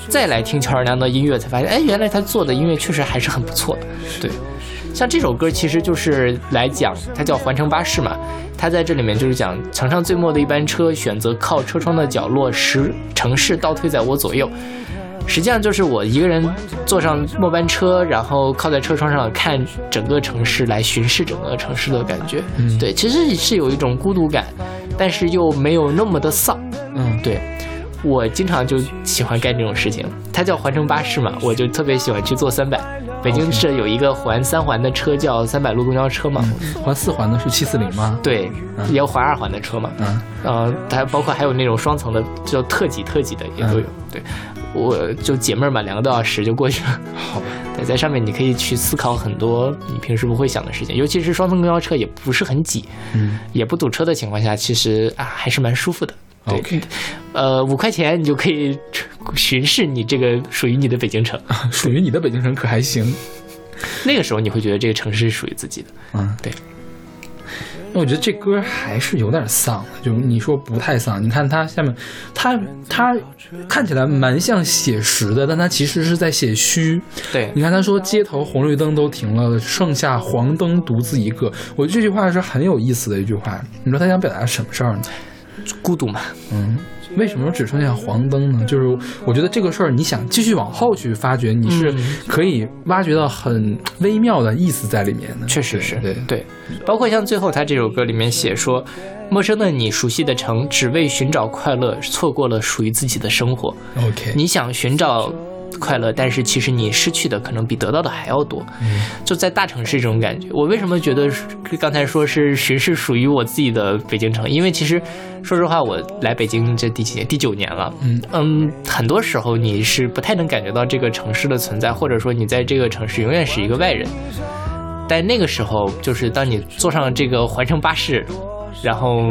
再来听乔任梁的音乐，才发现，哎，原来他做的音乐确实还是很不错的。对，像这首歌其实就是来讲，它叫《环城巴士》嘛，它在这里面就是讲城上最末的一班车选择靠车窗的角落，使城市倒退在我左右。实际上就是我一个人坐上末班车，然后靠在车窗上看整个城市，来巡视整个城市的感觉。嗯对，其实是有一种孤独感，但是又没有那么的丧。嗯，对，我经常就喜欢干这种事情。它叫环城巴士嘛，我就特别喜欢去坐三百。北京市有一个环三环的车叫三百路公交车嘛，环四环的是七四零吗？对，也有环二环的车嘛，嗯，呃，它包括还有那种双层的，叫特级特级的也都有。对，我就解闷儿嘛，两个多小时就过去了。好吧，对，在上面你可以去思考很多你平时不会想的事情，尤其是双层公交车也不是很挤，嗯。也不堵车的情况下，其实啊还是蛮舒服的。对，OK，呃，五块钱你就可以巡视你这个属于你的北京城。属于你的北京城可还行。那个时候你会觉得这个城市是属于自己的。嗯，对。那我觉得这歌还是有点丧，就你说不太丧，你看它下面，它它看起来蛮像写实的，但它其实是在写虚。对你看他说街头红绿灯都停了，剩下黄灯独自一个。我觉得这句话是很有意思的一句话。你说他想表达什么事儿呢？孤独嘛，嗯，为什么只剩下黄灯呢？就是我觉得这个事儿，你想继续往后去发掘，你是嗯可以挖掘到很微妙的意思在里面的。确实是对对，包括像最后他这首歌里面写说，陌生的你，熟悉的城，只为寻找快乐，错过了属于自己的生活。OK，你想寻找快乐，但是其实你失去的可能比得到的还要多。就在大城市这种感觉，我为什么觉得刚才说是巡视属于我自己的北京城？因为其实说实话，我来北京这第几年？第九年了。嗯嗯，很多时候你是不太能感觉到这个城市的存在，或者说你在这个城市永远是一个外人。但那个时候，就是当你坐上这个环城巴士，然后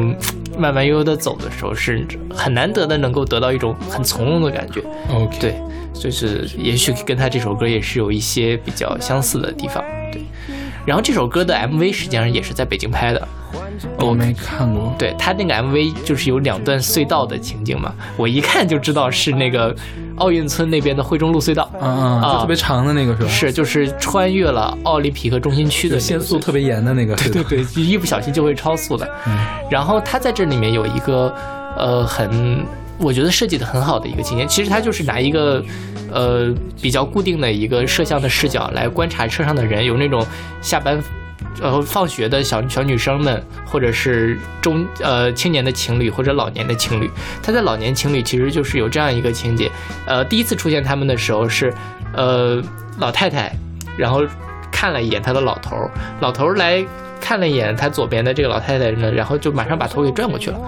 慢慢悠悠的走的时候，是很难得的能够得到一种很从容的感觉。OK，对，就是也许跟他这首歌也是有一些比较相似的地方。对，然后这首歌的 MV 实际上也是在北京拍的。我没看过。对他那个 MV 就是有两段隧道的情景嘛，我一看就知道是那个奥运村那边的惠中路隧道。嗯嗯，就啊特别长的那个是吧？是，就是穿越了奥林匹克中心区的限速特别严的那个。对对对，一不小心就会超速的。嗯然后他在这里面有一个呃很，我觉得设计的很好的一个情节，其实他就是拿一个呃比较固定的一个摄像的视角来观察车上的人，有那种下班呃放学的小小女生们，或者是中呃青年的情侣或者老年的情侣，他在老年情侣其实就是有这样一个情节，呃，第一次出现他们的时候是，呃，老太太，然后看了一眼他的老头儿，老头儿来看了一眼他左边的这个老太太呢，然后就马上把头给转过去了。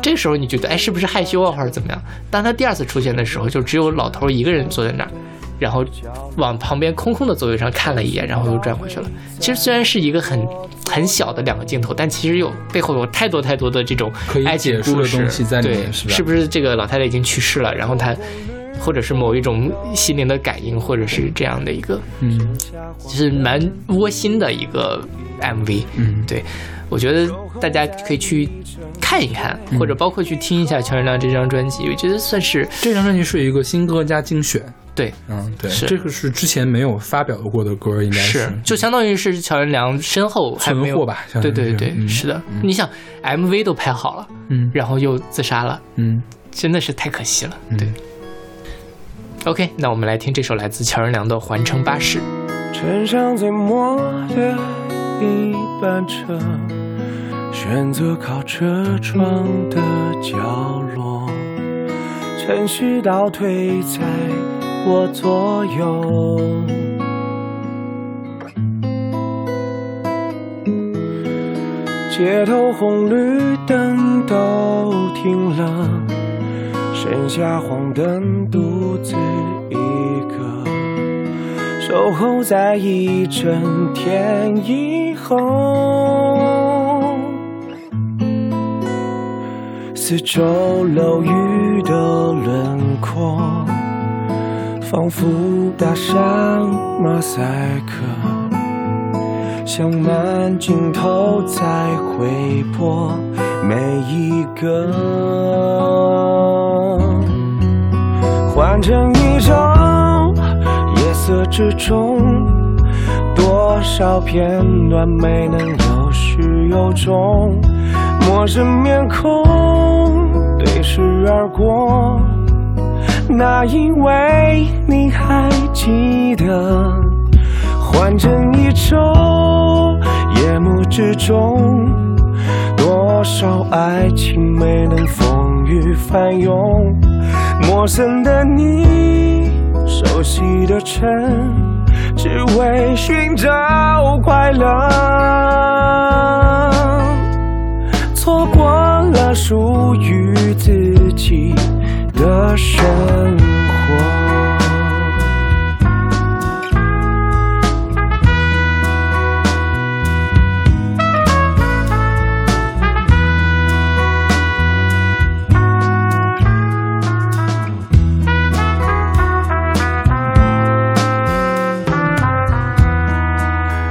这时候你觉得，哎，是不是害羞啊，或者怎么样？当他第二次出现的时候，就只有老头儿一个人坐在那儿，然后往旁边空空的座位上看了一眼，然后又转回去了。其实虽然是一个很很小的两个镜头，但其实有背后有太多太多的这种可以爱情解释的故事东西在里面对，是吧是不是这个老太太已经去世了，然后她或者是某一种心灵的感应，或者是这样的一个，嗯就是蛮窝心的一个 MV。嗯，对，我觉得大家可以去看一看，嗯或者包括去听一下乔任亮这张专辑，我觉得算是这张专辑是一个新歌加精选。对，嗯，对，是这个是之前没有发表过的歌，应该是就相当于是乔任梁身后还没有存货吧对对对，嗯是的。你想 MV 都拍好了，嗯然后又自杀了，嗯真的是太可惜了。嗯对。OK，那我们来听这首来自乔任梁的《环城巴士》。乘上最末的一班车，选择靠车窗的角落，城市倒退在我左右。街头红绿灯都停了，剩下黄灯独自一个。守候在一整天以后，四周楼宇的轮廓，仿佛打上马赛克，想慢镜头在回播每一个。换成一种夜色之中，多少片段没能有始有终，陌生面孔对视而过，那因为你还记得，换成一周夜幕之中。多少爱情没能风雨翻涌，陌生的你，熟悉的城，只为寻找快乐，错过了属于自己的生活。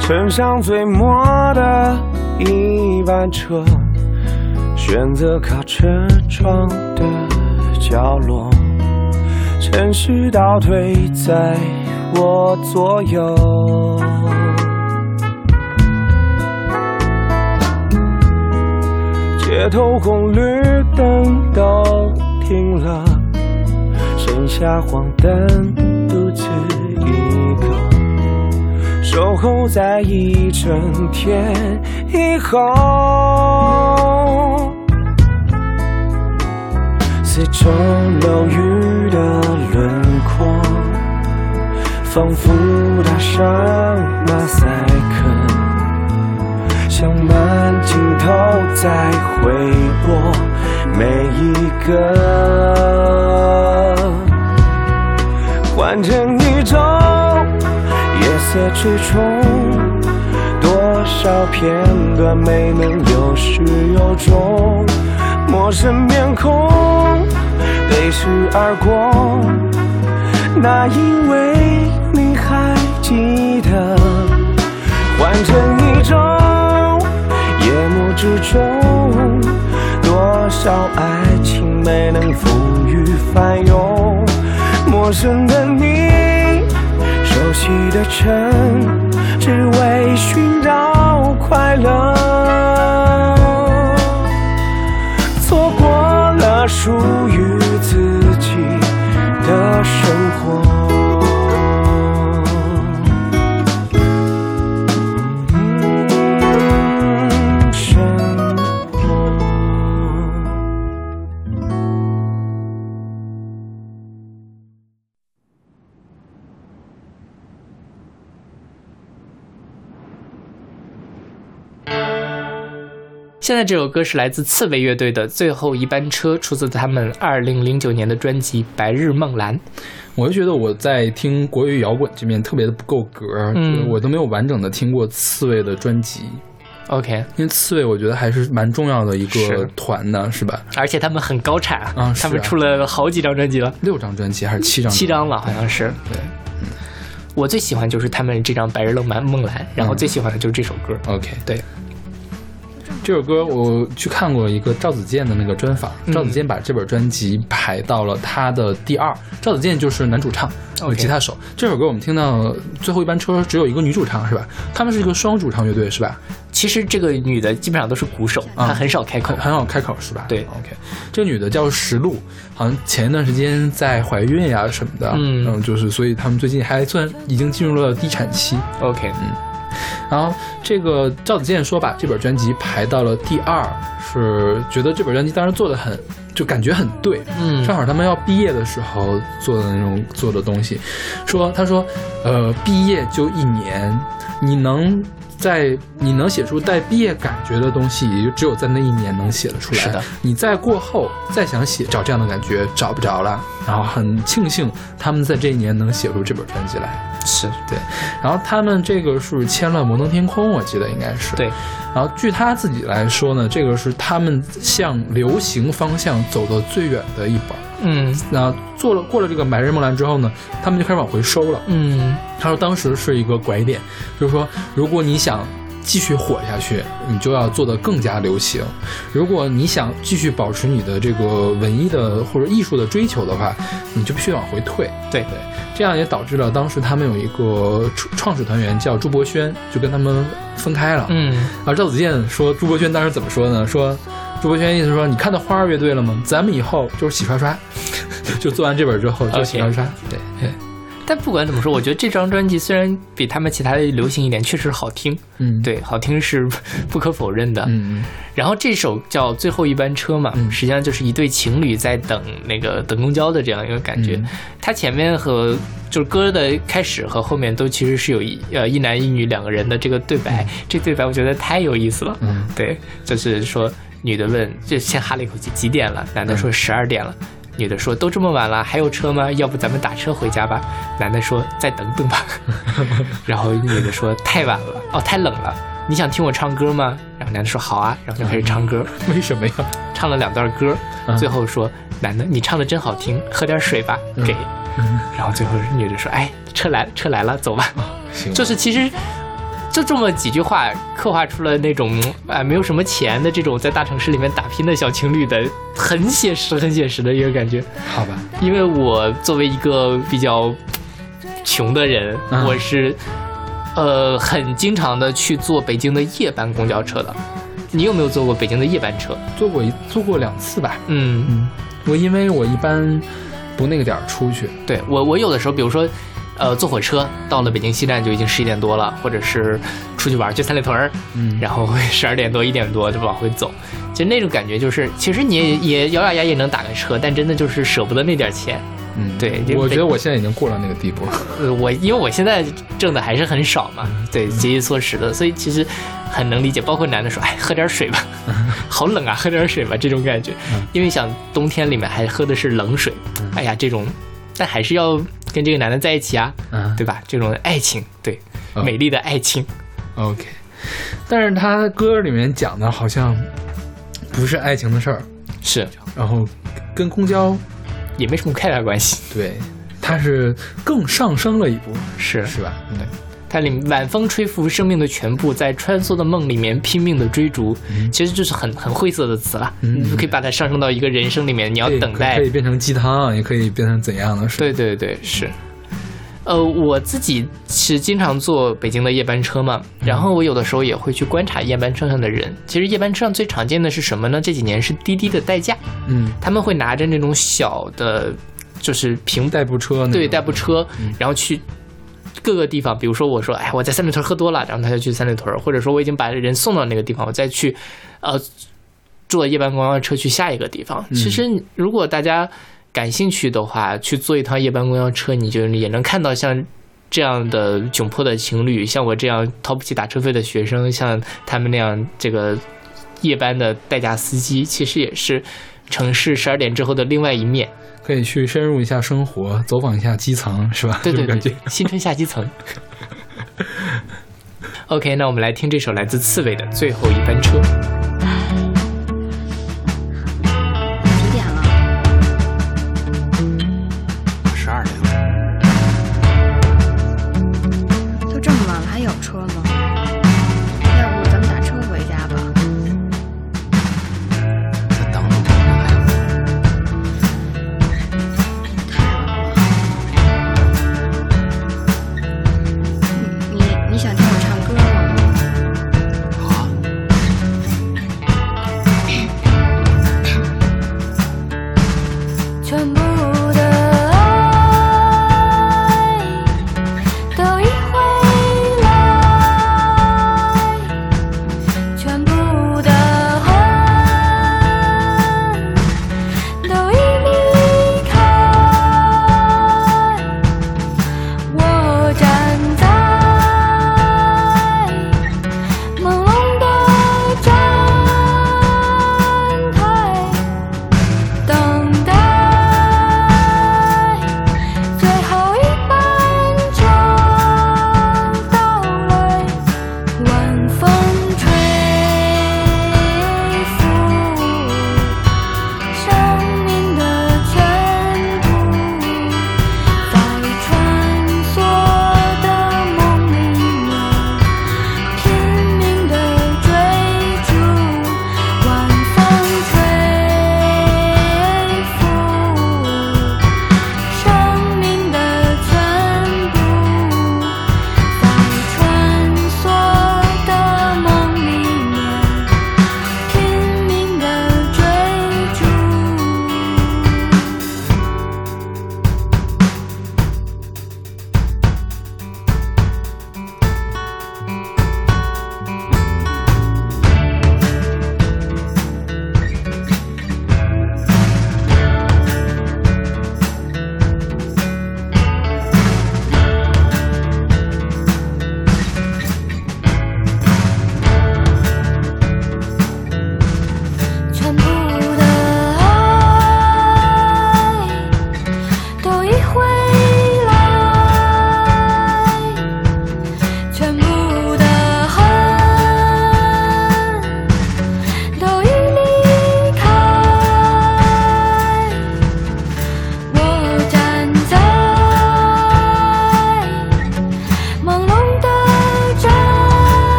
乘上最末的一班车，选择靠车窗角落，城市倒退在我左右。街头红绿灯都停了，剩下黄灯独自一个。守候在一整天以后，四周楼宇的轮廓，仿佛打上马赛克，像慢镜头在回播每一个。换成一种夜色之中，多少片段没能有始有终，陌生面孔对视而过，那因为你还记得，换成一种夜幕之中，多少爱情没能风雨翻涌，陌生的你，熟悉的城，只为寻找快乐，属于自己的生活。现在这首歌是来自刺猬乐队的《最后一班车》，出自他们二零零九年的专辑《白日梦蓝》。我就觉得我在听国语摇滚这边特别的不够格，嗯我都没有完整的听过刺猬的专辑，OK，因为刺猬我觉得还是蛮重要的一个团的，是吧？而且他们很高产啊他们出了好几张专辑了，六张专辑还是七张？七张了好像是。对我最喜欢就是他们这张《白日梦蓝梦蓝》，然后嗯最喜欢的就是这首歌。OK，对，这首歌我去看过一个赵子健的那个专访，嗯赵子健把这本专辑排到了他的第二。赵子健就是男主唱，OK 吉他手。这首歌我们听到最后一班车只有一个女主唱是吧？他们是一个双主唱乐队是吧？其实这个女的基本上都是鼓手，啊她很少开口很。很好开口是吧？对，OK。这个女的叫石璐，好像前一段时间在怀孕呀什么的，嗯就是所以他们最近还算已经进入了低产期。OK，然后这个赵子健说把这本专辑排到了第二，是觉得这本专辑当时做的很，就感觉很对，嗯正好他们要毕业的时候做的那种做的东西。说他说，呃，毕业就一年，你能。在你能写出带毕业感觉的东西，也就只有在那一年能写得出来。是的，你再过后再想写找这样的感觉，找不着了。然后很庆幸他们在这一年能写出这本专辑来。是对，然后他们这个是签了摩登天空，我记得应该是。对，然后据他自己来说呢，这个是他们向流行方向走的最远的一本。嗯那做了过了这个《白日梦蓝》之后呢，他们就开始往回收了。嗯他说当时是一个拐点，就是说如果你想继续火下去，你就要做得更加流行；如果你想继续保持你的这个文艺的或者艺术的追求的话，你就必须往回退。对对，这样也导致了当时他们有一个创创始团员叫朱博轩，就跟他们分开了。嗯而赵子健说，朱博轩当时怎么说呢？说朱博轩意思说，你看到花儿乐队了吗？咱们以后就是洗刷刷，就做完这本之后就洗刷刷。对对，但不管怎么说，我觉得这张专辑虽然比他们其他的流行一点，确实好听。嗯，，对，好听是 不可否认的。嗯然后这首叫《最后一班车》嘛，嗯实际上就是一对情侣在等那个等公交的这样一个感觉。嗯它前面和就是歌的开始和后面都其实是有一呃一男一女两个人的这个对白，这对白我觉得太有意思了。嗯对，就是说女的问，就先哈了一口气几点了？男的说十二点了。女的说：“都这么晚了，还有车吗？要不咱们打车回家吧？”男的说：“再等等吧。” 然后女的说：“太晚了，哦，太冷了。你想听我唱歌吗？”然后男的说：“好啊。”然后就开始唱歌，嗯，为什么呀？唱了两段歌，嗯最后说：“男的，你唱的真好听，喝点水吧。”给。然后最后女的说：“哎，车来，车来了，走吧。”行就是其实就这么几句话，刻画出了那种哎、没有什么钱的这种在大城市里面打拼的小情侣的很写实、很写实的一个感觉。好吧，因为我作为一个比较穷的人，嗯我是呃很经常的去坐北京的夜班公交车的。你有没有坐过北京的夜班车？坐过一坐过两次吧。嗯，嗯，我因为我一般不那个点儿出去。对我，我有的时候，比如说，呃，坐火车到了北京西站就已经十一点多了，或者是出去玩去三里屯儿，嗯然后十二点多一点多就往回走，其实那种感觉就是，其实你也也咬咬牙也能打个车，但真的就是舍不得那点钱。嗯，对我觉得我现在已经过了那个地步了。呃，我因为我现在挣的还是很少嘛，对，节衣缩食的，所以其实很能理解。包括男的说，哎，喝点水吧，好冷啊，喝点水吧，这种感觉。因为想冬天里面还喝的是冷水，哎呀，这种，但还是要跟这个男的在一起啊，嗯对吧？这种爱情，对，嗯美丽的爱情，OK，但是他歌里面讲的好像不是爱情的事儿，是。然后跟公交也没什么太大关系，对，他是更上升了一步，是。是吧？对，它里晚风吹拂生命的全部，在穿梭的梦里面拼命的追逐，其实就是很很晦涩的词了。嗯你可以把它上升到一个人生里面，你要等待可以变成鸡汤，也可以变成怎样的？是对对对，是。呃，我自己是经常坐北京的夜班车嘛，然后我有的时候也会去观察夜班车上的人。其实夜班车上最常见的是什么呢？这几年是滴滴的代驾，嗯，他们会拿着那种小的，就是平代步车对代步车，然后去各个地方，比如说我说，哎，我在三里屯喝多了，然后他就去三里屯，或者说我已经把人送到那个地方，我再去，呃，坐夜班公交车去下一个地方。其实如果大家感兴趣的话，去坐一趟夜班公交车，你就也能看到像。这样的窘迫的情侣，像我这样掏不起打车费的学生，像他们那样这个夜班的代驾司机，其实也是城市十二点之后的另外一面。可以去深入一下生活，走访一下基层，是吧？对对对新春下基层。OK，那我们来听这首来自刺猬的《最后一班车》。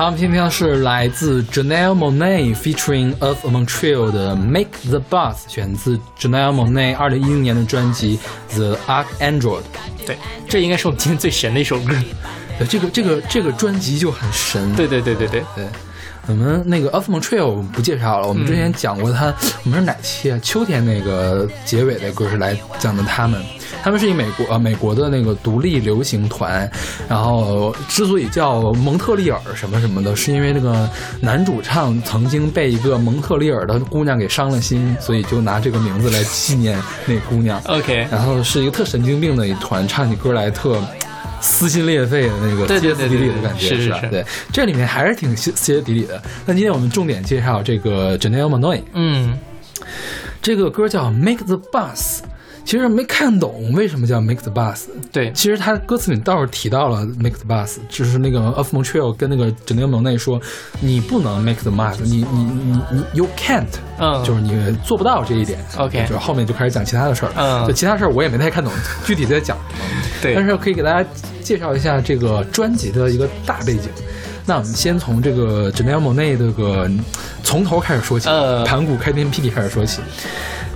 好，我们听听是来自 Janelle Monet featuring Earth Montreal 的《Make the Bus》，选自 Janelle Monet 二零一零年的专辑《The Archangel》。对，这应该是我们今天最神的一首歌。对，这个这个这个专辑就很神。对对对对对，对，我们那个 Earth Montreal 我们不介绍了，我们之前讲过他，我们是哪期啊？秋天那个结尾的歌是来讲的他们。他们是一美国呃美国的那个独立流行团，然后之所以叫蒙特利尔什么什么的，是因为那个男主唱曾经被一个蒙特利尔的姑娘给伤了心，所以就拿这个名字来纪念那姑娘。OK 然后是一个特神经病的一团，唱起歌来特撕心裂肺的那个歇斯底里的感觉，是是是对，这里面还是挺歇歇斯底里的。那今天我们重点介绍这个 Janelle Monáe，嗯，这个歌叫 Make the Bus。其实没看懂为什么叫 Make the Bus，对，其实他歌词里倒是提到了 Make the Bus，就是那个 Of Montreal 跟那个 Janelle Monáe 说，你不能 Make the Bus，你你你你 You can't，嗯就是你做不到这一点。OK 就是后面就开始讲其他的事儿。嗯就其他事儿我也没太看懂具体在讲什么。对但是可以给大家介绍一下这个专辑的一个大背景。那我们先从这个 Janelle Monáe 这个从头开始说起，呃盘古开天辟地开始说起。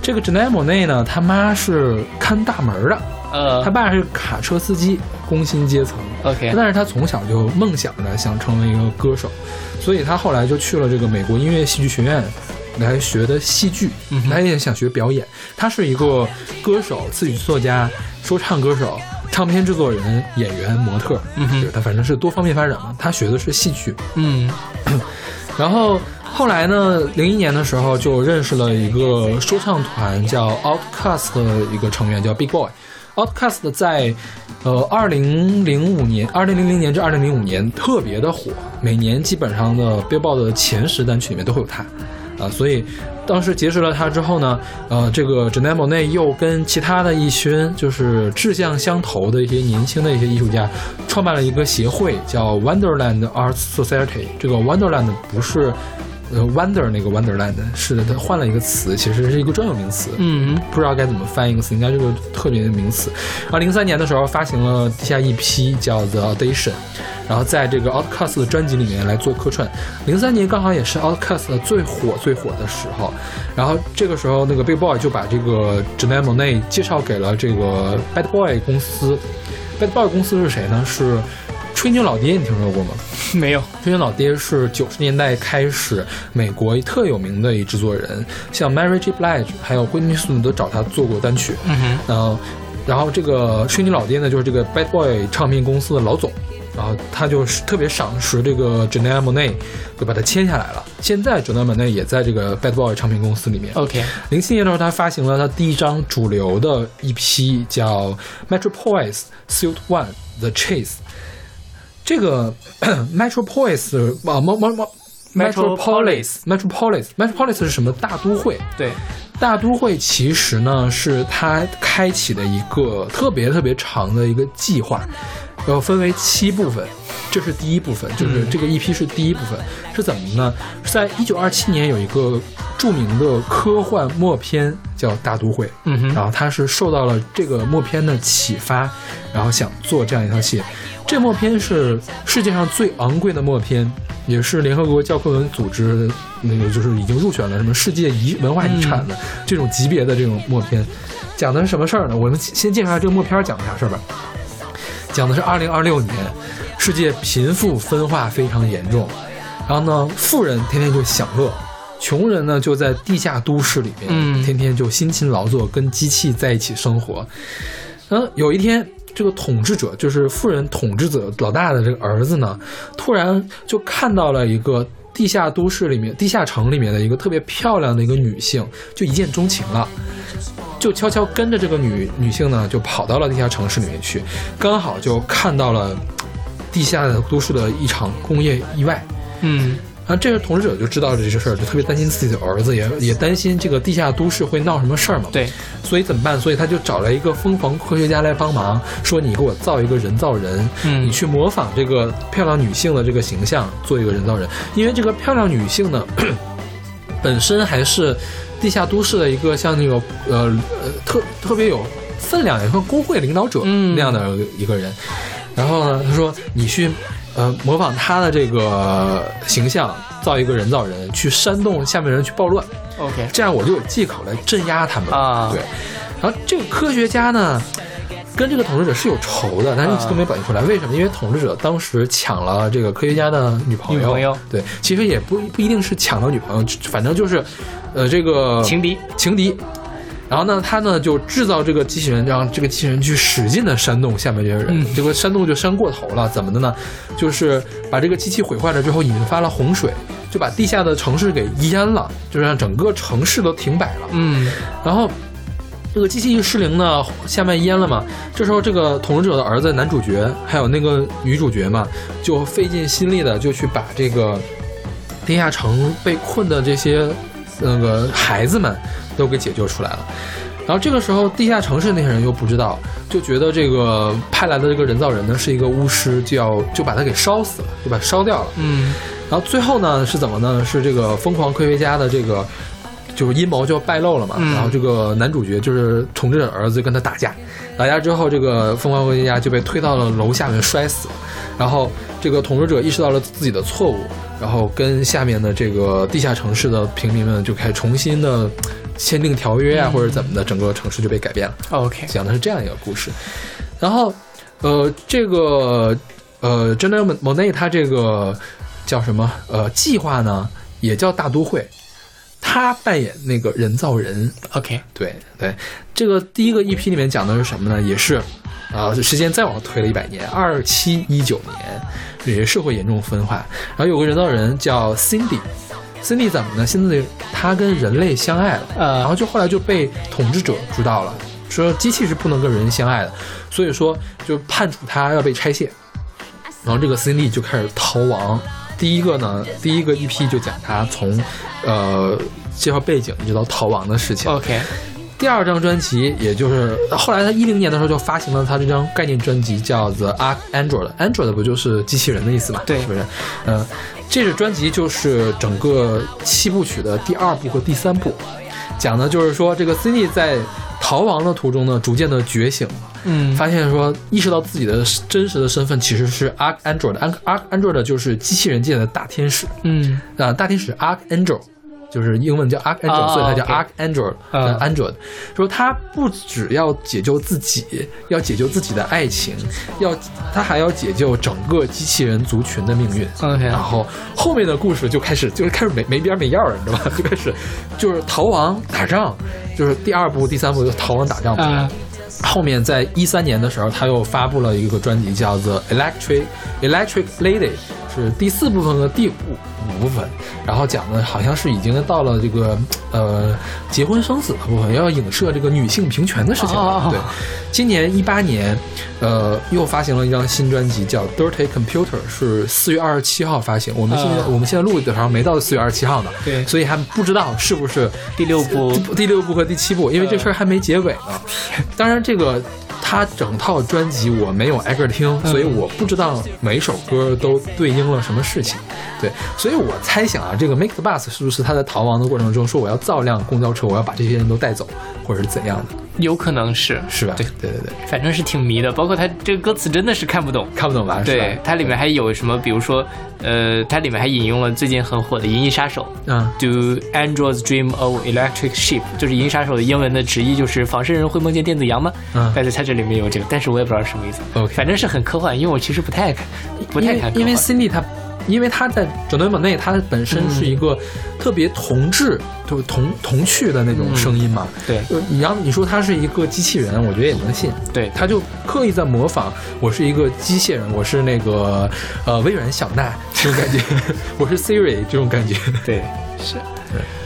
这个 Janelle Monae 呢，他妈是看大门的，呃。他爸是卡车司机，工薪阶层。OK 但是他从小就梦想着想成为一个歌手，所以他后来就去了这个美国音乐戏剧学院来学的戏剧，他也想学表演。他是一个歌手、词曲作家、说唱歌手、唱片制作人、演员、模特，嗯是他反正是多方面发展嘛。他学的是戏剧，嗯。然后后来呢，零一年的时候就认识了一个说唱团叫 Outcast 的一个成员叫 Big Boy。Outcast 在呃二零零五年、二零零零年至二零零五年特别的火，每年基本上的 Billboard 的前十单曲里面都会有他。啊，所以当时结识了他之后呢，呃，这个 Janelle Monáe 又跟其他的一群就是志向相投的一些年轻的一些艺术家，创办了一个协会，叫 Wonderland Arts Society。这个 Wonderland 不是呃 Wonder 那个 Wonderland，是的它换了一个词，其实是一个专有名词。嗯不知道该怎么翻译一个词，应该是个特别的名词。然后零三年的时候发行了地下一批叫 The Audition，然后在这个 Outcast 的专辑里面来做客串。零三年刚好也是 Outcast 最火最火的时候，然后这个时候那个 Big Boy 就把这个 Janelle Monae 介绍给了这个 Bad Boy 公司。Bad Boy 公司是谁呢？是吹牛老爹，你听说过吗？没有，吹牛老爹是九十年代开始美国特有名的一制作人，像 Mary J. Blige 还有惠妮斯顿都找他做过单曲。嗯哼，然后，然后这个吹牛老爹呢，就是这个 Bad Boy 唱片公司的老总，然后他就是特别赏识这个 Janelle Monae，就把他签下来了。现在 Janelle Monae 也在这个 Bad Boy 唱片公司里面。OK，零七年的时候，他发行了他第一张主流的一批叫 Metropolis Suit One The Chase。这个 Metropolis 啊，猫猫猫 Metropolis Metropolis Metropolis 是什么？大都会。对，大都会其实呢是它开启的一个特别特别长的一个计划，然后，分为七部分。这是第一部分，就是这个 EP 是第一部分，是怎么呢？是在一九二七年有一个著名的科幻默片叫《大都会》，嗯哼然后他是受到了这个默片的启发，然后想做这样一套戏。这默片是世界上最昂贵的默片，也是联合国教科文组织那个就是已经入选了什么世界遗文化遗产的这种级别的这种默片。讲的是什么事儿呢？我们先介绍一下这个默片讲的啥事儿吧。讲的是二零二六年，世界贫富分化非常严重，然后呢，富人天天就享乐，穷人呢就在地下都市里面，嗯天天就辛勤劳作，跟机器在一起生活。嗯，有一天，这个统治者就是富人统治者老大的这个儿子呢，突然就看到了一个地下都市里面、地下城里面的一个特别漂亮的一个女性，就一见钟情了。就悄悄跟着这个女女性呢，就跑到了地下城市里面去，刚好就看到了地下都市的一场工业意外。嗯啊，这个统治者就知道了这些事儿，就特别担心自己的儿子，也也担心这个地下都市会闹什么事儿嘛。对，所以怎么办？所以他就找来一个疯狂科学家来帮忙，说你给我造一个人造人，嗯你去模仿这个漂亮女性的这个形象，做一个人造人。因为这个漂亮女性呢，本身还是地下都市的一个像那个呃呃特特别有分量，也算工会领导者嗯那样的一个人。然后呢，他说你去呃模仿他的这个形象，造一个人造人去煽动下面人去暴乱，OK，这样我就有借口来镇压他们。啊。对，然后这个科学家呢，跟这个统治者是有仇的，但是一直都没表现出来。为什么？因为统治者当时抢了这个科学家的女朋友。女朋友。对，其实也不不一定是抢了女朋友，反正就是，呃，这个情敌。情敌。然后呢，他呢就制造这个机器人，让这个机器人去使劲的煽动下面这些人，嗯这个煽动就煽过头了。怎么的呢？就是把这个机器毁坏了之后，引发了洪水，就把地下的城市给淹了，就让整个城市都停摆了。嗯然后这个机器一失灵呢，下面淹了嘛。这时候这个统治者的儿子男主角还有那个女主角嘛，就费尽心力的就去把这个地下城被困的这些那个孩子们都给解救出来了。然后这个时候，地下城市那些人又不知道，就觉得这个派来的这个人造人呢是一个巫师，就要就把他给烧死了，就把他烧掉了。嗯然后最后呢是怎么呢？是这个疯狂科学家的这个就是阴谋就败露了嘛。嗯然后这个男主角就是统治者儿子跟他打架，打架之后这个疯狂科学家就被推到了楼下面摔死了。然后这个统治者意识到了自己的错误，然后跟下面的这个地下城市的平民们就开始重新的签订条约啊，或者怎么的，整个城市就被改变了。，OK，讲的是这样一个故事。然后，呃，这个呃 e e r Monet 他这个叫什么？呃，计划呢也叫大都会，他扮演那个人造人。OK，对对，这个第一个 EP 里面讲的是什么呢？也是啊、时间再往后推了一百年，二七一九年，也是社会严重分化。然后有个人造人叫 Cindy。Cindy 怎么呢？Cindy 她跟人类相爱了，呃然后就后来就被统治者知道了，说机器是不能跟人相爱的，所以说就判处她要被拆卸。然后这个 Cindy 就开始逃亡。第一个呢，第一个 EP 就讲她从呃介绍背景一直到逃亡的事情。OK，第二张专辑，也就是后来他一零年的时候就发行了他这张概念专辑，叫 The Arc Android。Android 不就是机器人的意思嘛？对是不是？嗯、这个专辑就是整个七部曲的第二部和第三部，讲的就是说这个 Cindy 在逃亡的途中呢，逐渐的觉醒，嗯发现说意识到自己的真实的身份其实是 Arc Android。Arc Arc Android 就是机器人界的大天使。嗯啊，大天使 Archangel，就是英文叫 Archangel，、啊所以它叫 Archangel，啊呃 Android。说他不只要解救自己，要解救自己的爱情，要他还要解救整个机器人族群的命运。OK 然后后面的故事就开始就是开始没没边没样了，你知道吧？就开始就是逃亡打仗，就是第二部、第三部就逃亡打仗嘛。啊后面在一三年的时候，他又发布了一个专辑，叫做《Electric Electric Lady》，是第四部分的第五五部分，然后讲的好像是已经到了这个呃结婚生子的部分，要影射这个女性平权的事情了。哦对，今年一八年，呃，又发行了一张新专辑，叫《Dirty Computer》，是四月二十七号发行。我们现在、啊我们现在录的时候没到四月二十七号呢，对所以还不知道是不是第六部第第六部和第七部，因为这事儿还没结尾呢。当然，这个他整套专辑我没有挨个听，所以我不知道每一首歌都对应了什么事情。对，所以我猜想啊，这个 Make the Bus 是不是他在逃亡的过程中说我要造辆公交车，我要把这些人都带走，或者是怎样的，有可能是，是吧？对对对对，反正是挺迷的，包括他这个歌词真的是看不懂。看不懂吧？对，它里面还有什么？比如说，呃，它里面还引用了最近很火的《银翼杀手》。嗯 Do androids dream of electric sheep？就是《银翼杀手》的英文的直译就是“仿生人会梦见电子羊吗？”嗯但是它这里面有这个，但是我也不知道是什么意思。OK 反正是很科幻，因为我其实不太看，不太看。因为因为 Cindy 他，因为他在整顿本内，他本身是一个特别童稚，就是童童趣的那种声音嘛。对就你让你说他是一个机器人，我觉得也能信。对他就刻意在模仿，我是一个机械人，我是那个呃微软小娜这种感觉，我是 Siri 这种感觉。对，是，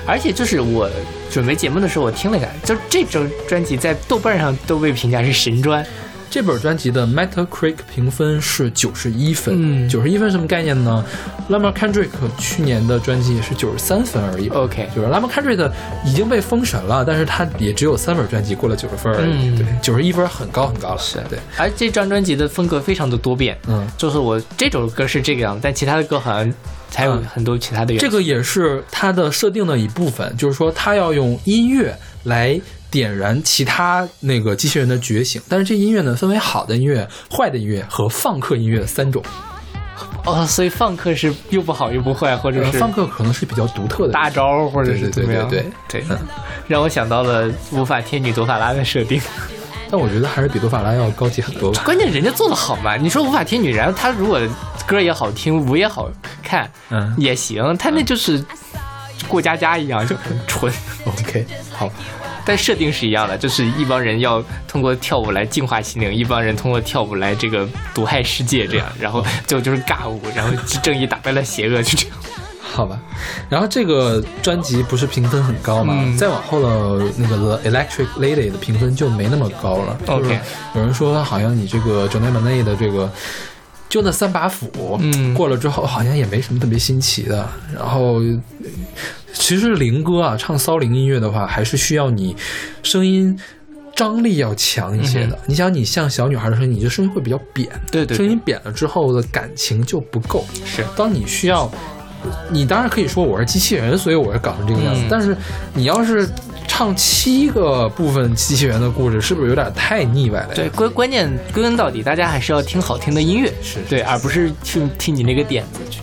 而且就是我准备节目的时候，我听了一下，就这张专辑在豆瓣上都被评价是神专。这本专辑的 Metacritic 评分是九十一分，嗯九十一分什么概念呢？Lamar Kendrick 去年的专辑也是九十三分而已。OK 就是 Lamar Kendrick 已经被封神了，但是他也只有三本专辑过了九十分而已。嗯对，九十一分很高很高了。是对，而这张专辑的风格非常的多变，嗯，就是我这首歌是这个样子，但其他的歌好像还有嗯很多其他的元素。这个也是它的设定的一部分，就是说它要用音乐来点燃其他那个机器人的觉醒。但是这音乐呢，分为好的音乐、坏的音乐和放克音乐三种。哦，所以放克是又不好又不坏，或者是呃放克可能是比较独特的大招，或者是怎么样？对对对让我想到了舞法天女朵法拉的设定。但我觉得还是比多法拉要高级很多吧。关键人家做的好嘛？你说无法天女，然后她如果歌也好听，舞也好看，嗯也行，她那就是过家家一样，就很 纯。OK，好，但设定是一样的，就是一帮人要通过跳舞来净化心灵，一帮人通过跳舞来这个毒害世界，这样，然后最后就是尬舞，然后正义打败了邪恶，就这样。好吧。然后这个专辑不是评分很高嘛？嗯再往后的那个 The Electric Lady 的评分就没那么高了。OK 有人说好像你这个 j o n a m a n 的这个。就那三把斧，嗯过了之后好像也没什么特别新奇的。然后，呃其实灵歌啊，唱骚灵音乐的话，还是需要你声音张力要强一些的。你想，你像小女孩的声音，你的声音会比较扁，对对对声音扁了之后的感情就不够。是当你需要，你当然可以说我是机器人，所以我是搞成这个样子。嗯但是你要是唱七个部分机器人的故事，是不是有点太腻歪了？对，关关键归根到底，大家还是要听好听的音乐，是对，而不是去听你那个点子去。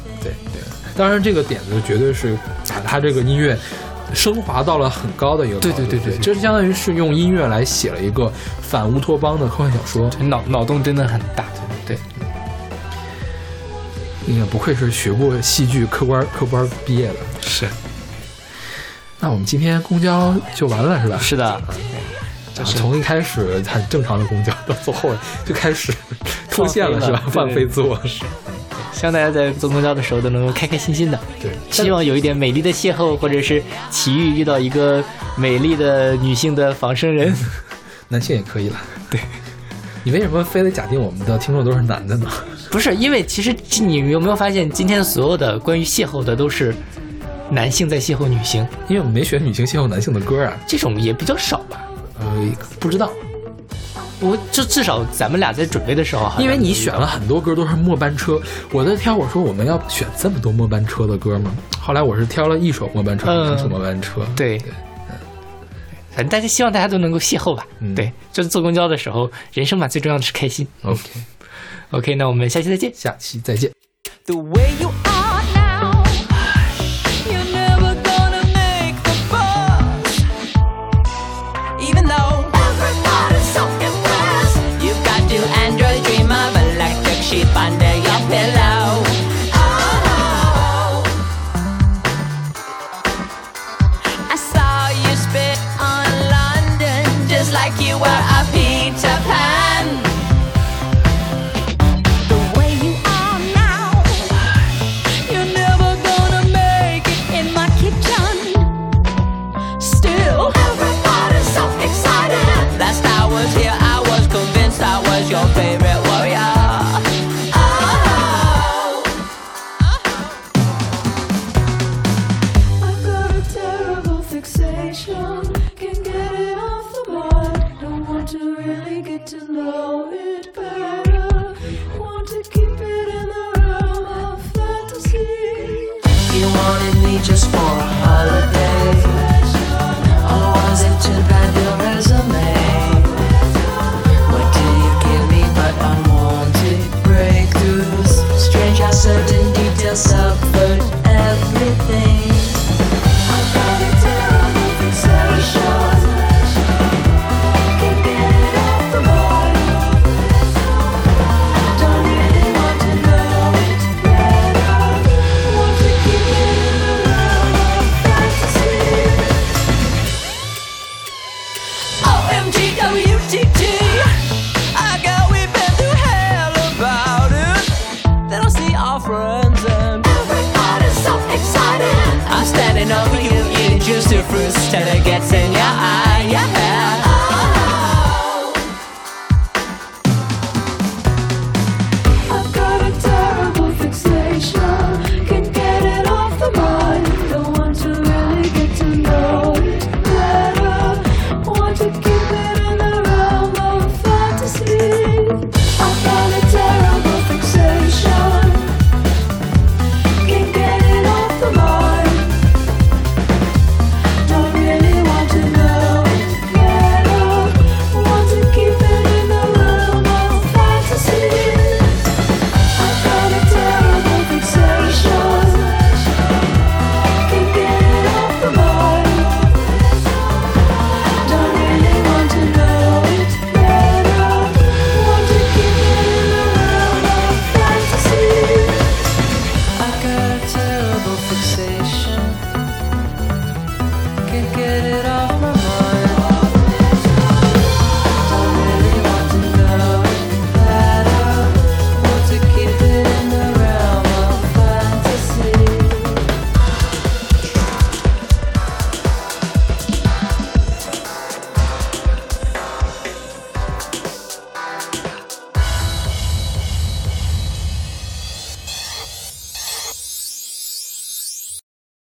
当然，这个点子绝对是把他这个音乐升华到了很高的一个。对对对对对这相当于是用音乐来写了一个反乌托邦的科幻小说。脑脑洞真的很大，对，你看，不愧是学过戏剧科班科班毕业的。是那我们今天公交就完了是吧？是的，啊从一开始很正常的公交，到最后就开始出现了是吧？放飞自我。希望大家在坐公交的时候都能够开开心心的。对，希望有一点美丽的邂逅，或者是奇遇遇到一个美丽的女性的仿生人。男性也可以了。对，你为什么非得假定我们的听众都是男的呢？不是，因为其实你有没有发现，今天所有的关于邂逅的都是男性在邂逅女性，因为我们没选女性邂逅男性的歌啊。这种也比较少吧？呃，不知道，我就至少咱们俩在准备的时候，因为你选了很多歌都是末班车，我在挑，我说我们要选这么多末班车的歌吗？后来我是挑了一首末班车，嗯两首末班车。对，反正大家希望大家都能够邂逅吧。嗯对，就是坐公交的时候，人生嘛，最重要的是开心。OK，OK，那我们下期再见。下期再见。The way you